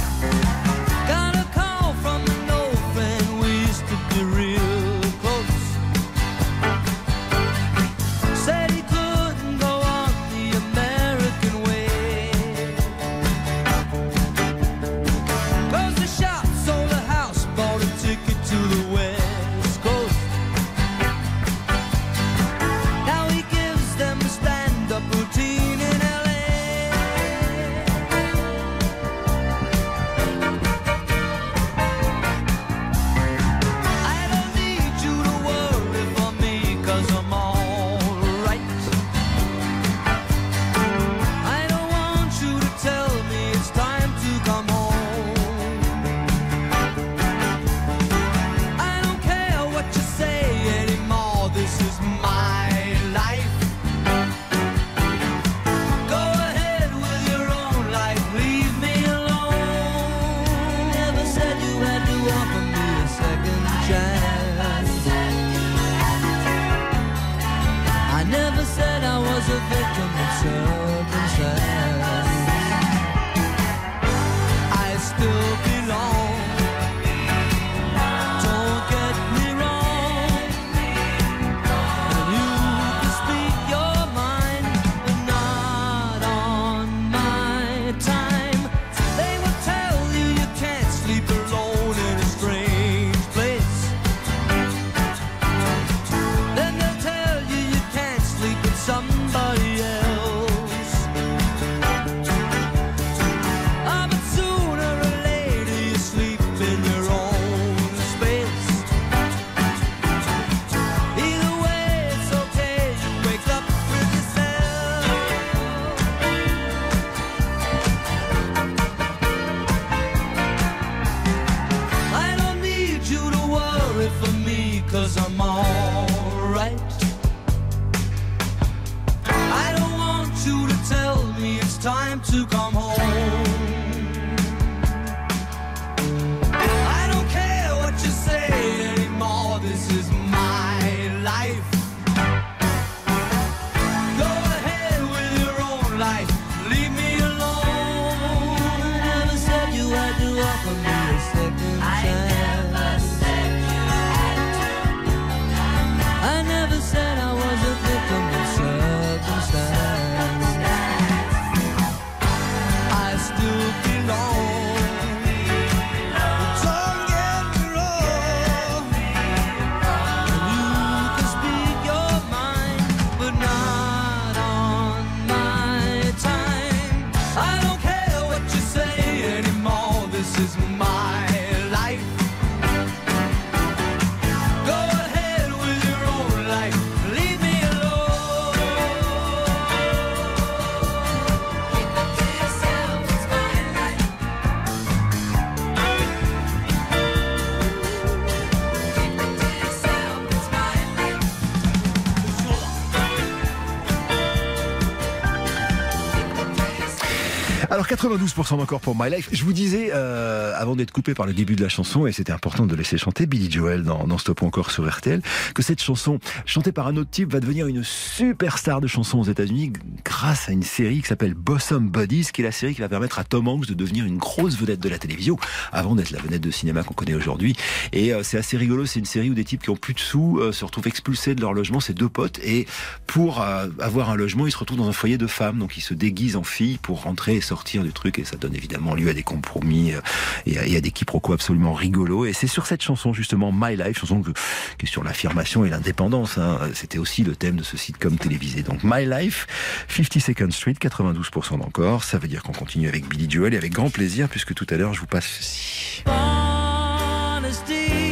92% encore pour My Life. Je vous disais, euh, avant d'être coupé par le début de la chanson, et c'était important de laisser chanter Billy Joel dans, dans Stop encore sur RTL, que cette chanson, chantée par un autre type, va devenir une superstar de chansons aux États-Unis grâce à une série qui s'appelle Bosom Buddies, qui est la série qui va permettre à Tom Hanks de devenir une grosse vedette de la télévision, avant d'être la vedette de cinéma qu'on connaît aujourd'hui. Et euh, c'est assez rigolo, c'est une série où des types qui ont plus de sous euh, se retrouvent expulsés de leur logement, c'est deux potes, et pour euh, avoir un logement, ils se retrouvent dans un foyer de femmes, donc ils se déguisent en filles pour rentrer et sortir du truc, et ça donne évidemment lieu à des compromis euh, et, à, et à des quiproquos absolument rigolos. Et c'est sur cette chanson justement, My Life, chanson que- qui est sur l'affirmation et l'indépendance. hein. C'était aussi le thème de ce sitcom télévisé. Donc My Life, 52nd Street, 92% d'encore. Ça veut dire qu'on continue avec Billy Joel et avec grand plaisir, puisque tout à l'heure je vous passe ceci.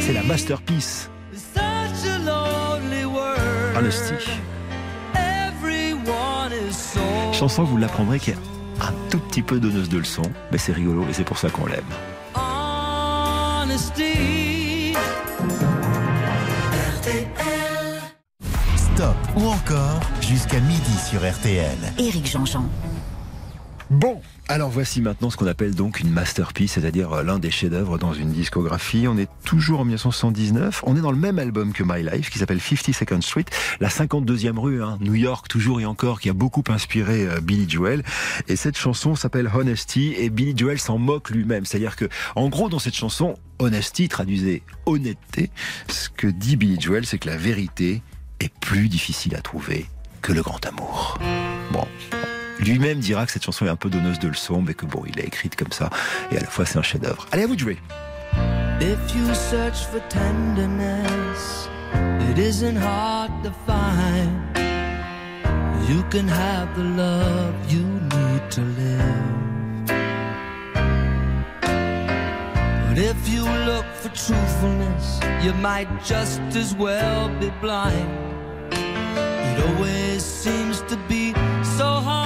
C'est la masterpiece. Honesty. Chanson, vous l'apprendrez, qui est un tout petit peu donneuse de leçons, mais c'est rigolo et c'est pour ça qu'on l'aime. Stop ou encore jusqu'à midi sur RTL. Éric Jean-Jean. Bon, alors voici maintenant ce qu'on appelle donc une masterpiece, c'est-à-dire euh, l'un des chefs-d'œuvre dans une discographie. On est toujours en 1979. On est dans le même album que My Life, qui s'appelle 52nd Street, la 52e rue, hein, New York, toujours et encore, qui a beaucoup inspiré euh, Billy Joel. Et cette chanson s'appelle Honesty, et Billy Joel s'en moque lui-même. C'est-à-dire que, en gros, dans cette chanson, Honesty traduisait honnêteté. Ce que dit Billy Joel, c'est que la vérité est plus difficile à trouver que le grand amour. Bon. Lui-même dira que cette chanson est un peu donneuse de leçons, mais que bon, il l'a écrite comme ça, et à la fois c'est un chef-d'œuvre. Allez, à vous de jouer. If you search for tenderness, it isn't hard to find. You can have the love you need to live. But if you look for truthfulness, you might just as well be blind. It always seems to be so hard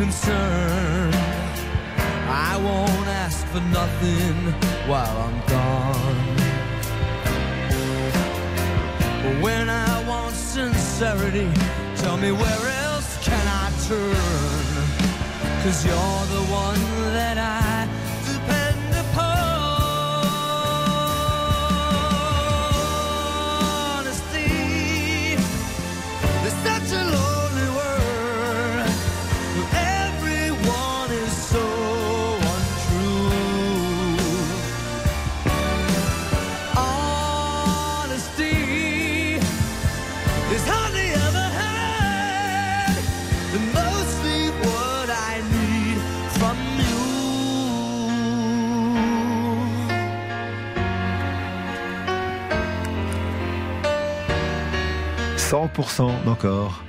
concerned. I won't ask for nothing while I'm gone. But when I want sincerity, tell me where else can I turn? Cause you're the one that I 100% d'encore.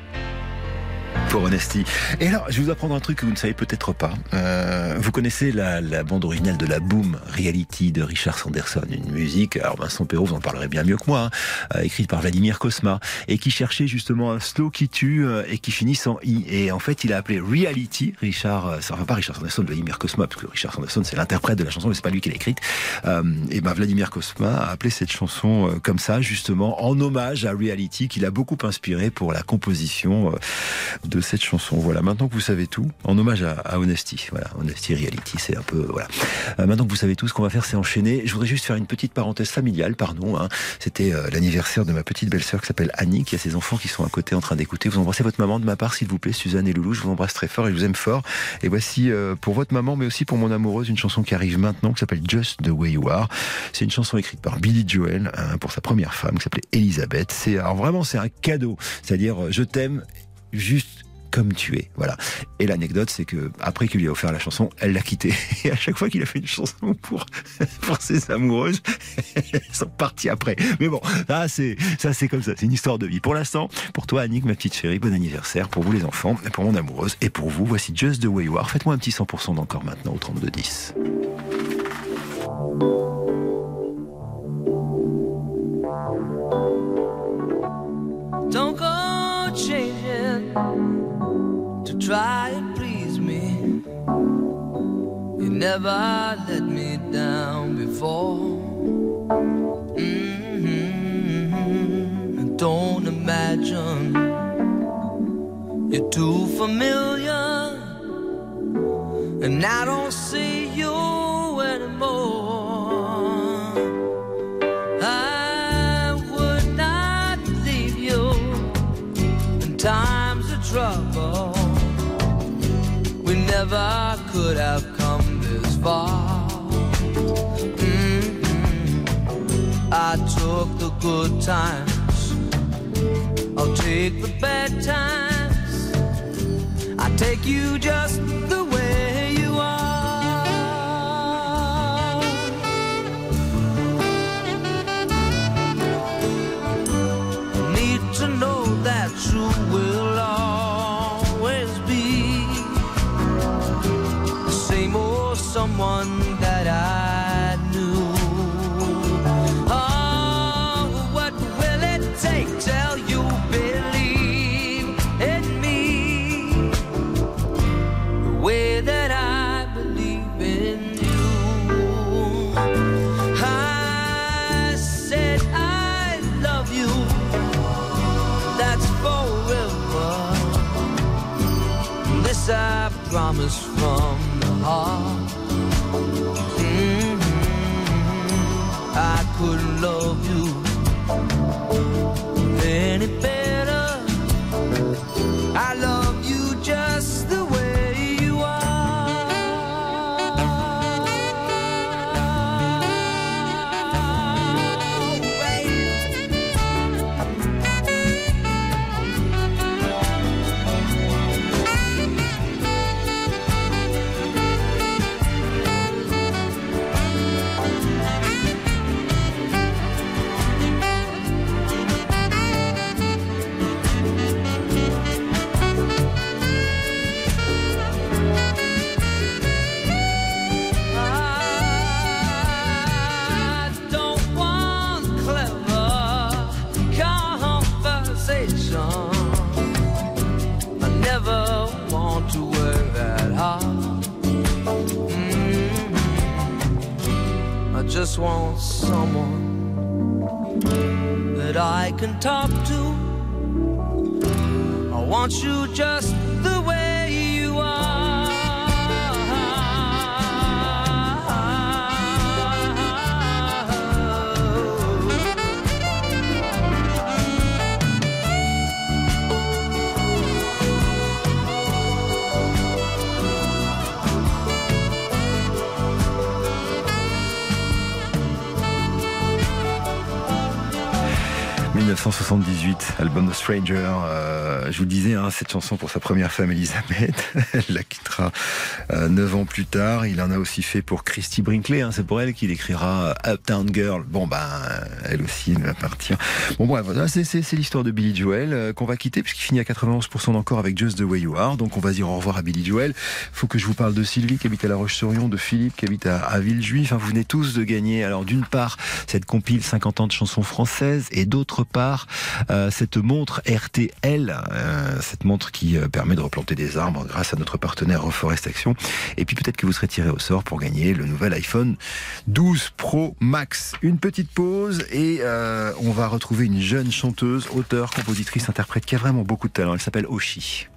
Pour Honesty. Et alors, je vais vous apprendre un truc que vous ne savez peut-être pas. Euh, vous connaissez la, la bande originale de la Boom Reality de Richard Sanderson, une musique, alors Vincent Perrault, vous en parlerez bien mieux que moi, hein, euh, écrite par Vladimir Kosma, et qui cherchait justement un slow qui tue euh, et qui finit sans i. Et en fait, il a appelé Reality, Richard, euh, enfin pas Richard Sanderson, Vladimir Kosma, parce que Richard Sanderson c'est l'interprète de la chanson, mais c'est pas lui qui l'a écrite. Euh, et ben Vladimir Kosma a appelé cette chanson euh, comme ça, justement, en hommage à Reality, qui l'a beaucoup inspiré pour la composition euh, de cette chanson. Voilà, maintenant que vous savez tout, en hommage à, à Honesty. Voilà, Honesty Reality, c'est un peu voilà. Euh, maintenant que vous savez tout, ce qu'on va faire, c'est enchaîner. Je voudrais juste faire une petite parenthèse familiale, pardon. Hein. C'était euh, l'anniversaire de ma petite belle-sœur qui s'appelle Annie, qui a ses enfants qui sont à côté en train d'écouter. Vous embrassez votre maman de ma part, s'il vous plaît, Suzanne et Loulou. Je vous embrasse très fort et je vous aime fort. Et voici euh, pour votre maman, mais aussi pour mon amoureuse, une chanson qui arrive maintenant, qui s'appelle Just the Way You Are. C'est une chanson écrite par Billy Joel hein, pour sa première femme, qui s'appelait Elisabeth. C'est alors vraiment c'est un cadeau, c'est-à-dire je t'aime juste comme tu es. Voilà. Et l'anecdote, c'est que après qu'il lui a offert la chanson, elle l'a quitté. Et à chaque fois qu'il a fait une chanson pour, pour ses amoureuses, elles sont parties après. Mais bon, ça c'est, ça c'est comme ça. C'est une histoire de vie. Pour l'instant, pour toi, Annick, ma petite chérie, bon anniversaire. Pour vous, les enfants, pour mon amoureuse et pour vous, voici Just the Way You Are. Faites-moi un petit 100% d'encore maintenant au 32-10. Never let me down before. Mhm. Don't imagine you're too familiar, and I don't see good times. I'll take the bad times. I take you just the heart. 1978, album de Stranger. Euh, je vous disais, hein, cette chanson pour sa première femme Elisabeth, elle la quittera euh, neuf ans plus tard. Il en a aussi fait pour Christy Brinkley. Hein, c'est pour elle qu'il écrira Uptown Girl. Bon, ben, elle aussi, elle va partir. Bon, bref, voilà, c'est, l'histoire de Billy Joel euh, qu'on va quitter puisqu'il finit à 91% d'encore avec Just the Way You Are. Donc, on va dire au revoir à Billy Joel. Faut que je vous parle de Sylvie qui habite à La Roche-sur-Yon, de Philippe qui habite à, à Villejuif. Enfin, vous venez tous de gagner. Alors, d'une part, cette compile 50 ans de chansons françaises et d'autre part, euh, cette montre RTL, euh, cette montre qui euh, permet de replanter des arbres grâce à notre partenaire Reforest Action. Et puis peut-être que vous serez tiré au sort pour gagner le nouvel iPhone 12 Pro Max. Une petite pause et on va retrouver une jeune chanteuse, auteure, compositrice, interprète qui a vraiment beaucoup de talent. Elle s'appelle Oshi.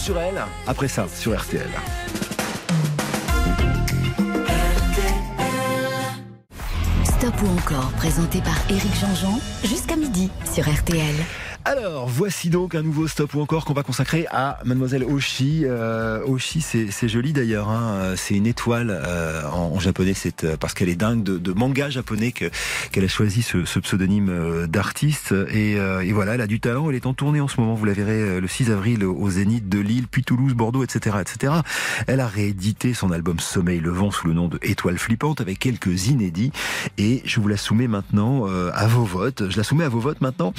Sur elle, après ça, sur RTL. Stop ou encore, présenté par Éric Jean-Jean, jusqu'à midi sur RTL. Alors, voici donc un nouveau stop ou encore qu'on va consacrer à Mademoiselle Oshi. Euh, Oshi, c'est joli d'ailleurs. Hein. C'est une étoile euh, en, japonais. C'est euh, parce qu'elle est dingue de, de manga japonais que qu'elle a choisi ce, ce pseudonyme euh, d'artiste. Et, euh, et voilà, elle a du talent. Elle est en tournée en ce moment. Vous la verrez euh, le 6 avril au Zénith de Lille, puis Toulouse, Bordeaux, etc., etc. Elle a réédité son album Sommeil le vent sous le nom de Étoile flippante avec quelques inédits. Et je vous la soumets maintenant à vos votes. Je la soumets à vos votes maintenant,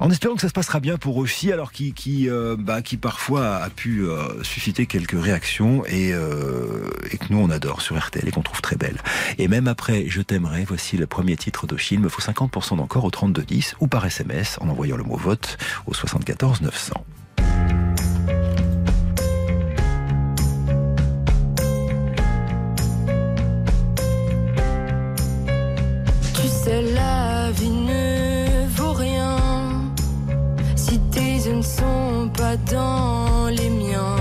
en espérant que ça se passera bien pour Oshi, alors euh, bah, qui parfois a pu euh, susciter quelques réactions et, euh, et que nous on adore sur RTL et qu'on trouve très belle. Et même après Je t'aimerai, voici le premier titre d'Oshi. Il me faut 50% d'encore au 3210 ou par SMS en envoyant le mot vote au 74 900. Dans les miens.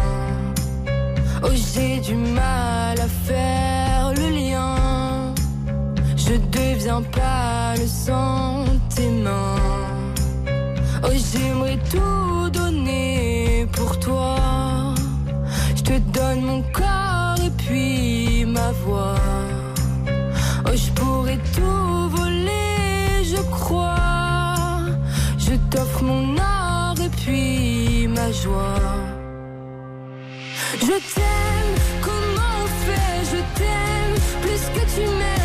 Oh, j'ai du mal à faire le lien. Je deviens pas le sang tes mains. Oh, j'aimerais tout donner pour toi. Je te donne mon corps et puis ma voix. Oh, je pourrais tout voler, je crois. Je t'offre mon Je t'aime, comment on fait? Je t'aime, plus que tu m'aimes,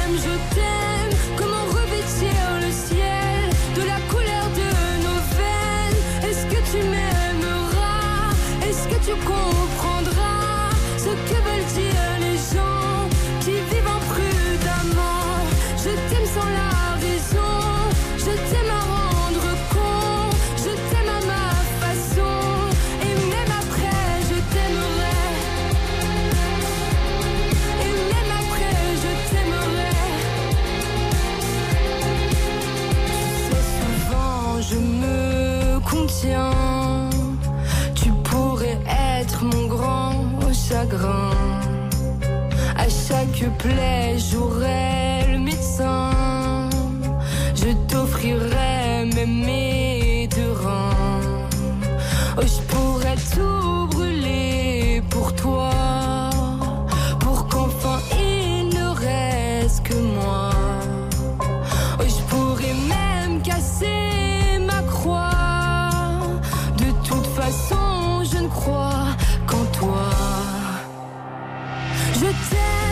chaque plaie, j'aurai le médecin. Je t'offrirai même mes deux reins. Oh, je pourrais tout brûler pour toi. Pour qu'enfin il ne reste que moi. Oh, je pourrais même casser ma croix. De toute façon, je ne crois qu'en toi. Je t'aime,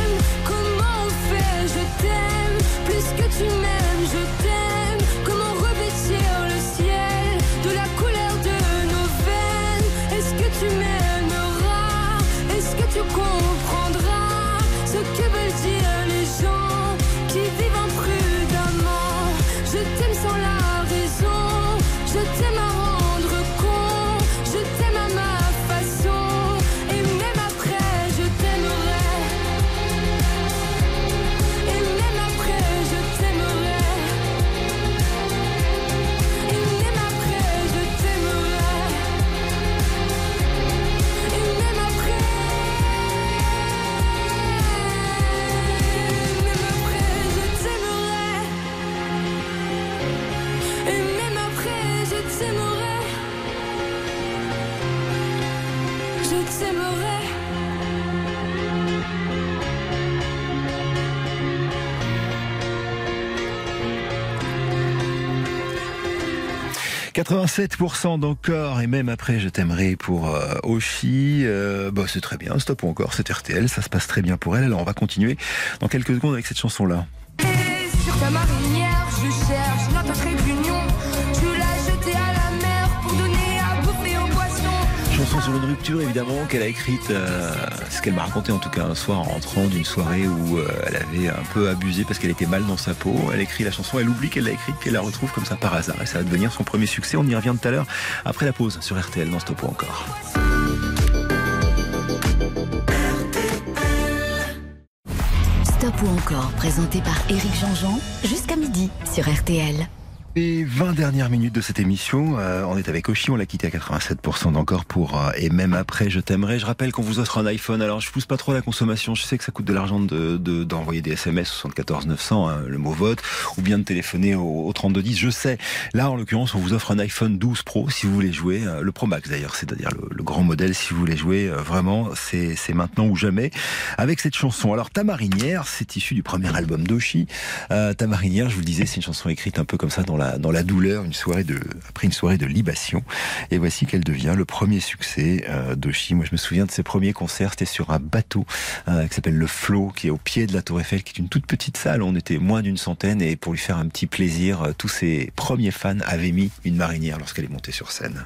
87% d'encore et même après je t'aimerai pour euh, Oshi. Euh, bah, c'est très bien, stop encore, c'est RTL, ça se passe très bien pour elle. Alors on va continuer dans quelques secondes avec cette chanson-là. Sur une rupture évidemment qu'elle a écrite, euh, ce qu'elle m'a raconté en tout cas un soir en rentrant d'une soirée où euh, elle avait un peu abusé parce qu'elle était mal dans sa peau. Elle écrit la chanson, elle oublie qu'elle l'a écrite, puis elle la retrouve comme ça par hasard et ça va devenir son premier succès. On y revient tout à l'heure après la pause sur RTL dans Stop ou encore. Stop ou encore, présenté par Éric Jean-Jean, jusqu'à midi sur RTL. Les 20 dernières minutes de cette émission, euh, on est avec Oshi, on l'a quitté à 87% d'encore pour euh, et même après je t'aimerai. Je rappelle qu'on vous offre un iPhone. Alors je pousse pas trop la consommation, je sais que ça coûte de l'argent de d'envoyer des SMS 74 900 hein, le mot vote ou bien de téléphoner au, au 3210, je sais. Là en l'occurrence, on vous offre un iPhone 12 Pro si vous voulez jouer euh, le Pro Max d'ailleurs, c'est-à-dire le, le grand modèle si vous voulez jouer euh, vraiment, c'est c'est maintenant ou jamais avec cette chanson. Alors Ta marinière, c'est issu du premier album d'Oshi. Euh, Ta marinière, je vous le disais, c'est une chanson écrite un peu comme ça dans la dans la douleur, une soirée de après une soirée de libation. Et voici qu'elle devient le premier succès euh. Moi, je me souviens de ses premiers concerts. C'était sur un bateau euh, qui s'appelle le Flot, qui est au pied de la Tour Eiffel, qui est une toute petite salle. On était moins d'une centaine, et pour lui faire un petit plaisir, euh, tous ses premiers fans avaient mis une marinière lorsqu'elle est montée sur scène.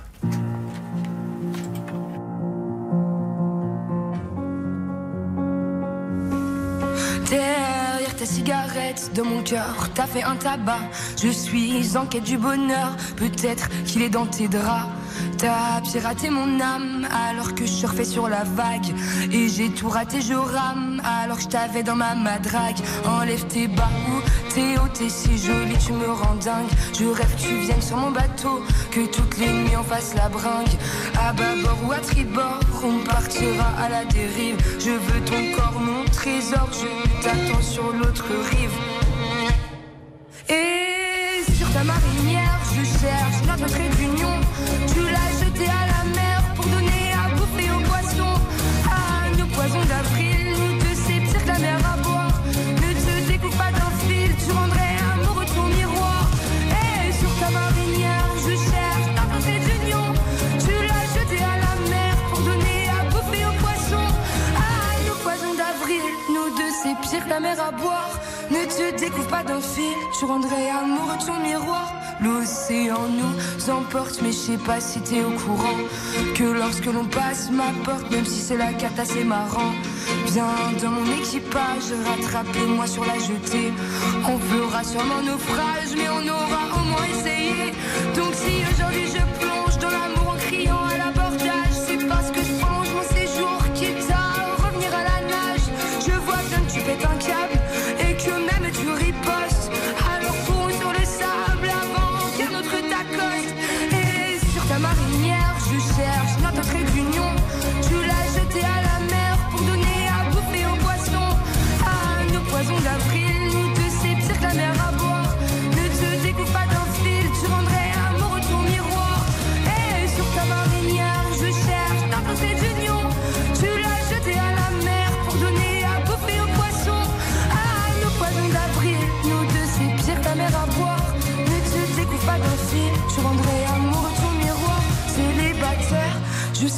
Cigarette de mon cœur, t'as fait un tabac. Je suis en quête du bonheur, peut-être qu'il est dans tes draps. T'as piraté mon âme alors que je surfais sur la vague. Et j'ai tout raté, je rame alors que je t'avais dans ma madrague. Enlève tes bas tes hauts, t'es si jolie, tu me rends dingue. Je rêve que tu viennes sur mon bateau, que toutes les nuits on fasse la bringue. À bâbord ou à tribord, on partira à la dérive. Je veux ton corps, mon trésor, je t'attends sur l'autre rive. Et sur ta marinière, je cherche notre trait Ne te découvre pas d'un fil, tu rendrais amoureux ton miroir. L'océan nous emporte, mais je sais pas si t'es au courant. Que lorsque l'on passe ma porte, même si c'est la carte assez marrant. Viens dans mon équipage, rattrapez-moi sur la jetée. On fera sûrement naufrage, mais on aura au moins essayé. Donc si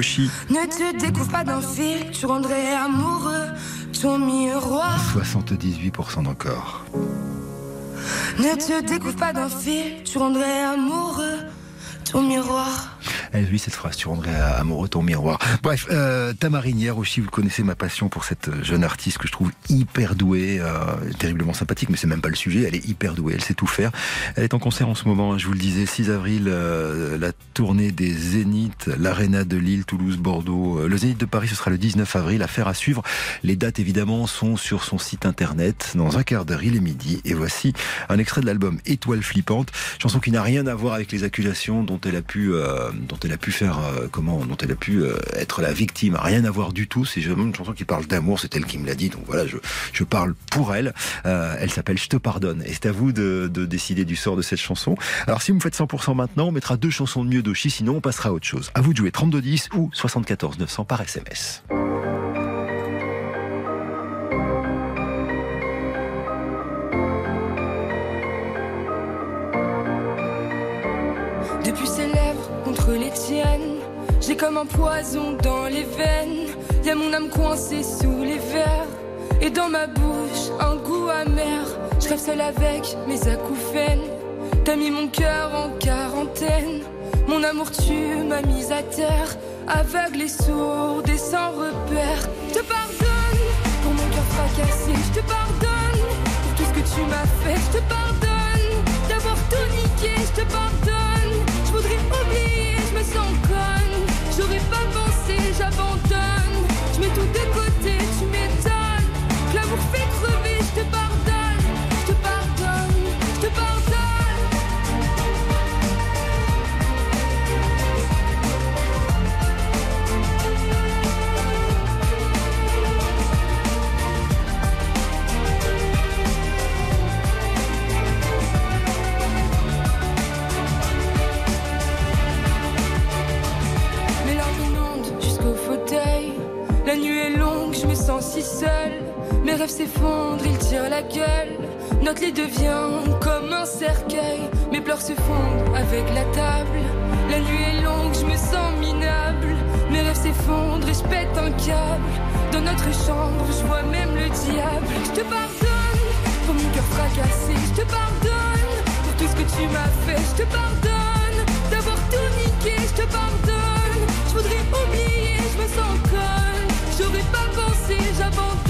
Oshi. Ne te découvre pas d'un fil, tu rendrais amoureux ton miroir. 78% d'encore. Ne te découvre pas d'un fil, tu rendrais amoureux ton miroir. Elle oui, cette phrase, tu rendrais amoureux ton miroir. Bref, euh, Tamarinière aussi, vous connaissez ma passion pour cette jeune artiste que je trouve hyper douée, euh, terriblement sympathique, mais c'est même pas le sujet, elle est hyper douée, elle sait tout faire. Elle est en concert en ce moment, je vous le disais, 6 avril, euh, la tournée des Zéniths, l'Arena de Lille, Toulouse, Bordeaux. Euh, le Zénith de Paris, ce sera le 19 avril, affaire à suivre. Les dates, évidemment, sont sur son site internet. Dans un quart d'heure, il est midi. Et voici un extrait de l'album Étoile flippante, chanson qui n'a rien à voir avec les accusations dont elle a pu, euh, elle a pu faire, euh, comment, dont elle a pu euh, être la victime. Rien à voir du tout. C'est une chanson qui parle d'amour. C'est elle qui me l'a dit. Donc voilà, je, je parle pour elle. Euh, elle s'appelle Je te pardonne. Et c'est à vous de, de décider du sort de cette chanson. Alors si vous me faites 100% maintenant, on mettra deux chansons de mieux d'Oshi. Sinon, on passera à autre chose. À vous de jouer 3210 ou 74 900 par SMS. Comme un poison dans les veines. Y a mon âme coincée sous les verres. Et dans ma bouche, un goût amer. Je rêve seul avec mes acouphènes. T'as mis mon cœur en quarantaine. Mon amour, tu m'as mise à terre. Aveugle et sourde et sans repère. Rêves s'effondrent, ils tirent la gueule. Notre lit devient comme un cercueil. Mes pleurs se fondent avec la table. La nuit est longue, je me sens minable. Mes rêves s'effondrent et je pète un câble. Dans notre chambre, je vois même le diable. Je te pardonne pour mon cœur fracassé. Je te pardonne pour tout ce que tu m'as fait. Je te pardonne d'avoir tout niqué. Je te pardonne. Je voudrais oublier, je me sens conne. J'aurais pas pensé, j'abandonne.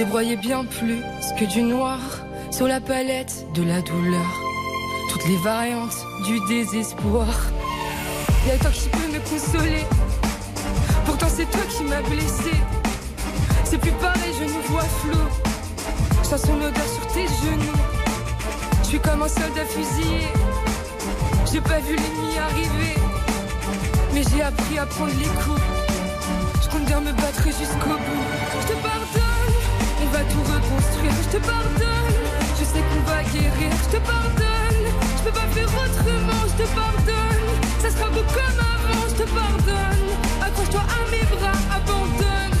J'ai bien plus que du noir sur la palette de la douleur. Toutes les variantes du désespoir. Y'a toi qui peux me consoler. Pourtant c'est toi qui m'as blessé. C'est plus pareil, je nous vois flou. Je sens son odeur sur tes genoux. Je suis comme un soldat fusillé. J'ai pas vu l'ennemi arriver. Mais j'ai appris à prendre les coups. Je compte bien me battre jusqu'au bout. Va tout reconstruire. Je te pardonne, je sais qu'on va guérir. Je te pardonne, je peux pas faire autrement. Je te pardonne, ça sera beau comme avant. Je te pardonne, accroche-toi à mes bras, abandonne.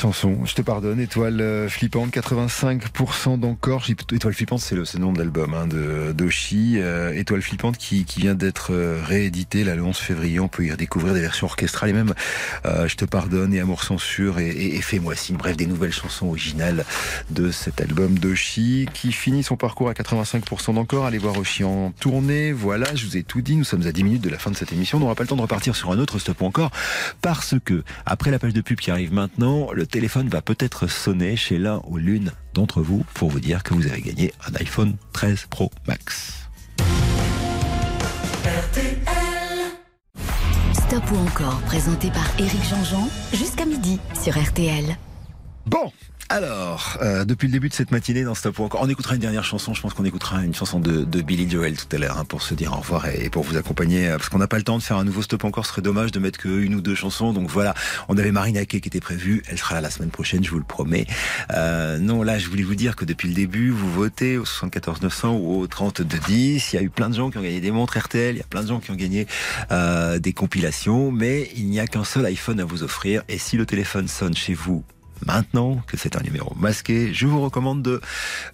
Chanson, je te pardonne. Étoile euh, flippante, 85% d'encore. Étoile flippante, c'est le, le nom de l'album hein, de d'Oshi. Euh, Étoile flippante qui, vient d'être euh, réédité là, le 11 février. On peut y redécouvrir des versions orchestrales et même Je te pardonne et Amour censure et, et, et Fais-moi signe. Bref, des nouvelles chansons originales de cet album d'Oshi qui finit son parcours à 85% d'encore. Allez voir Oshi en tournée. Voilà, je vous ai tout dit. Nous sommes à 10 minutes de la fin de cette émission. On n'aura pas le temps de repartir sur un autre stop encore parce que après la page de pub qui arrive maintenant, le téléphone va peut-être sonner chez l'un ou l'une d'entre vous pour vous dire que vous avez gagné un iPhone 13 Pro Max. Stop ou encore, présenté par Éric Jean-Jean, jusqu'à midi sur RTL. Bon, alors, euh, depuis le début de cette matinée dans Stop encore, on écoutera une dernière chanson. Je pense qu'on écoutera une chanson de, Billy Joel tout à l'heure hein, pour se dire au revoir et, pour vous accompagner. euh, Parce qu'on n'a pas le temps de faire un nouveau Stop encore. Ce serait dommage de mettre que une ou deux chansons. Donc voilà, on avait Marine Haquet qui était prévue. Elle sera là la semaine prochaine, je vous le promets. Euh, non, là, je voulais vous dire que depuis le début, vous votez au 74 900 ou au 32 10. Il y a eu plein de gens qui ont gagné des montres RTL. Il y a plein de gens qui ont gagné des compilations. Mais il n'y a qu'un seul iPhone à vous offrir. Et si le téléphone sonne chez vous maintenant que c'est un numéro masqué, je vous recommande de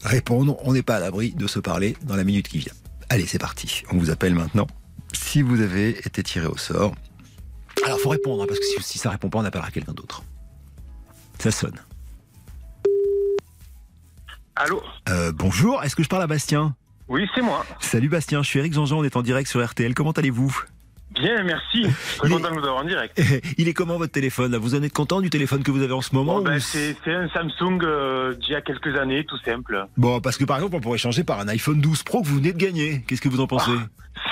répondre. On n'est pas à l'abri de se parler dans la minute qui vient. Allez, c'est parti. On vous appelle maintenant. Si vous avez été tiré au sort, alors faut répondre hein, parce que si, si ça répond pas, on appellera quelqu'un d'autre. Ça sonne. Allô? Euh, bonjour, est-ce que je parle à Bastien? Oui, c'est moi. Salut Bastien, je suis Eric Jean-Jean, on est en direct sur RTL. Comment allez-vous? Bien, merci. Très content de vous avoir en direct. Il est comment votre téléphone là? Vous en êtes content du téléphone que vous avez en ce moment Bon, ben, c'est un Samsung euh, d'il y a quelques années, tout simple. Bon, parce que par exemple, on pourrait changer par un iPhone 12 Pro que vous venez de gagner. Qu'est-ce que vous en pensez?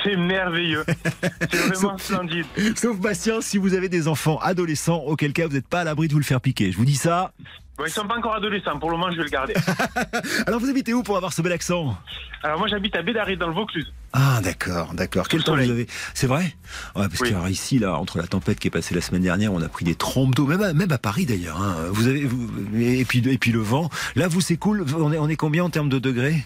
C'est merveilleux. C'est vraiment splendide. Sauf Bastien, si vous avez des enfants adolescents, auquel cas vous n'êtes pas à l'abri de vous le faire piquer. Je vous dis ça. Bon, ils sont pas encore adolescents, pour le moment je vais le garder. Alors vous habitez où pour avoir ce bel accent? Alors moi j'habite à Bédarry dans le Vaucluse. Ah d'accord, d'accord. Quel temps vous avez? C'est vrai? Ouais, parce Oui. que alors, ici, là, entre la tempête qui est passée la semaine dernière, on a pris des trompes d'eau, même à, même à Paris d'ailleurs. hein. Vous avez, vous- et puis et puis le vent. Là, vous c'est cool. On est on est combien en termes de degrés?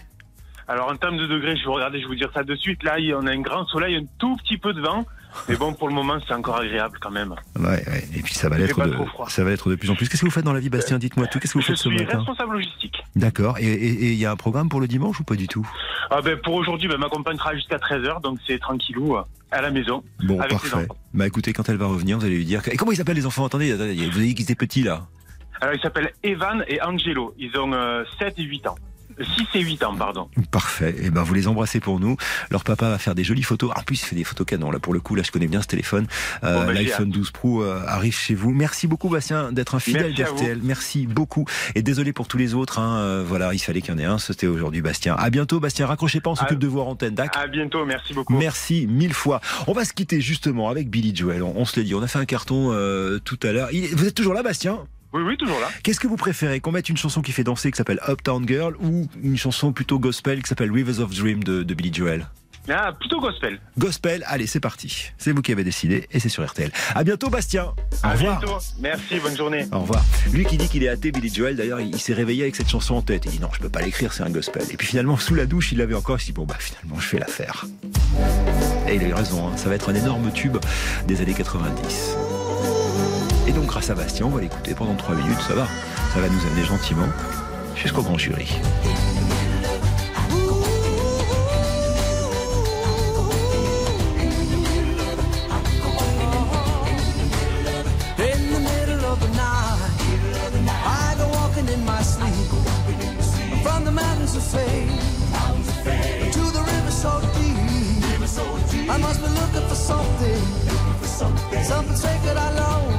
Alors en termes de degrés, je vais regarder, je vais vous dire ça de suite. Là, on a un grand soleil, un tout petit peu de vent. Mais bon, pour le moment, c'est encore agréable quand même. Ouais, ouais. Et puis ça va l'être de, ça va être de plus en plus. Qu'est-ce que vous faites dans la vie, Bastien? Dites-moi tout. Qu'est-ce que vous Je faites ce suis matin? responsable logistique. D'accord. Et il y a un programme pour le dimanche ou pas du tout? Ah ben, pour aujourd'hui, ben, ma compagne sera jusqu'à 13h, donc c'est tranquillou, euh, à la maison. Bon, Avec les parfait. enfants. Bah écoutez, quand elle va revenir, vous allez lui dire. que- Et comment ils s'appellent les enfants? Attendez, attendez, vous avez dit qu'ils étaient petits là. Alors, ils s'appellent Evan et Angelo. Ils ont euh, 7 et 8 ans. 6 et 8 ans, pardon. Parfait. Et ben vous les embrassez pour nous. Leur papa va faire des jolies photos. En plus, il fait des photos canon. Là, pour le coup, là, je connais bien ce téléphone. Euh, Bon, bah, L'iPhone 12 Pro euh, arrive chez vous. Merci beaucoup, Bastien, d'être un fidèle d'RTL. Merci beaucoup. Et désolé pour tous les autres. Hein. Euh, voilà, il fallait qu'il y en ait un. C'était aujourd'hui, Bastien. À bientôt, Bastien. Raccrochez pas. On s'occupe de vous en antenne. D'accord À bientôt, merci beaucoup. Merci mille fois. On va se quitter justement avec Billy Joel. On, on se l'est dit, on a fait un carton euh, tout à l'heure. Vous êtes toujours là, Bastien? Oui, oui, toujours là. Qu'est-ce que vous préférez Qu'on mette une chanson qui fait danser qui s'appelle Uptown Girl ou une chanson plutôt gospel qui s'appelle Rivers of Dream de, de Billy Joel? Ah, plutôt gospel. Gospel, allez, c'est parti. C'est vous qui avez décidé et c'est sur RTL. À bientôt, Bastien. Au À revoir. bientôt. Merci, bonne journée. Au revoir. Lui qui dit qu'il est athée, Billy Joel, d'ailleurs, il, s'est réveillé avec cette chanson en tête. Il dit non, je peux pas l'écrire, c'est un gospel. Et puis finalement, sous la douche, il l'avait encore. Il s'est dit bon, bah finalement, je fais l'affaire. Et il a eu raison, hein. ça va être un énorme tube des années 90. Et donc, grâce à Bastien, on va l'écouter pendant 3 minutes, ça va. Ça va nous amener gentiment jusqu'au grand jury. I go walking in my sleep from the mountains of fame to the river so deep. I must be looking for something, something sacred I lost.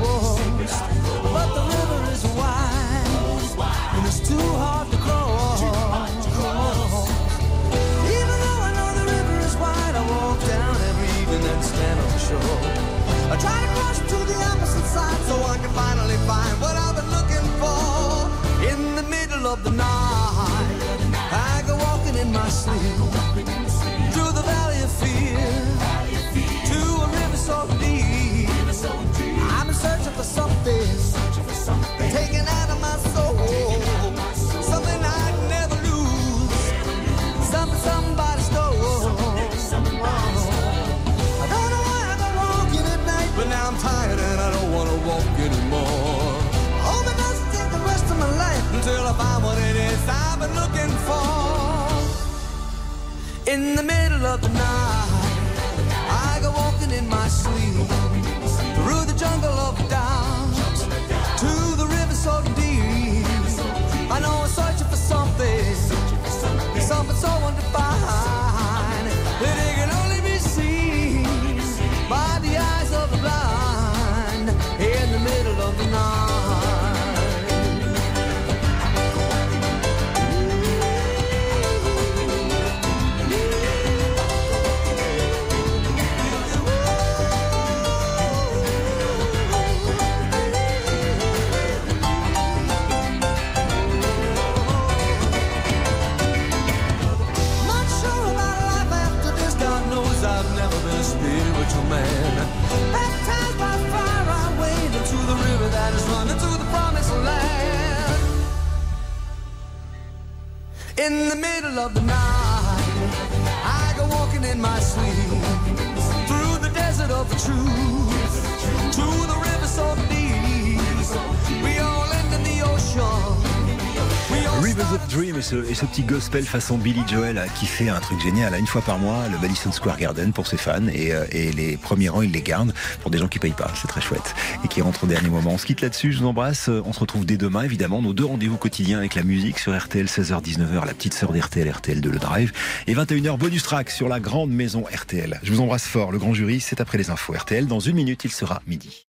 Ce, et ce petit gospel façon Billy Joel euh, qui fait un truc génial. Une fois par mois, le Madison Square Garden pour ses fans et, euh, et les premiers rangs, il les garde pour des gens qui payent pas. C'est très chouette et qui rentrent au dernier moment. On se quitte là-dessus. Je vous embrasse. Euh, On se retrouve dès demain, évidemment. Nos deux rendez-vous quotidiens avec la musique sur RTL 16h-19h, la petite sœur d'RTL, RTL de Le Drive et 21h bonus track sur la grande maison RTL. Je vous embrasse fort. Le grand jury, c'est après les infos RTL. Dans une minute, il sera midi.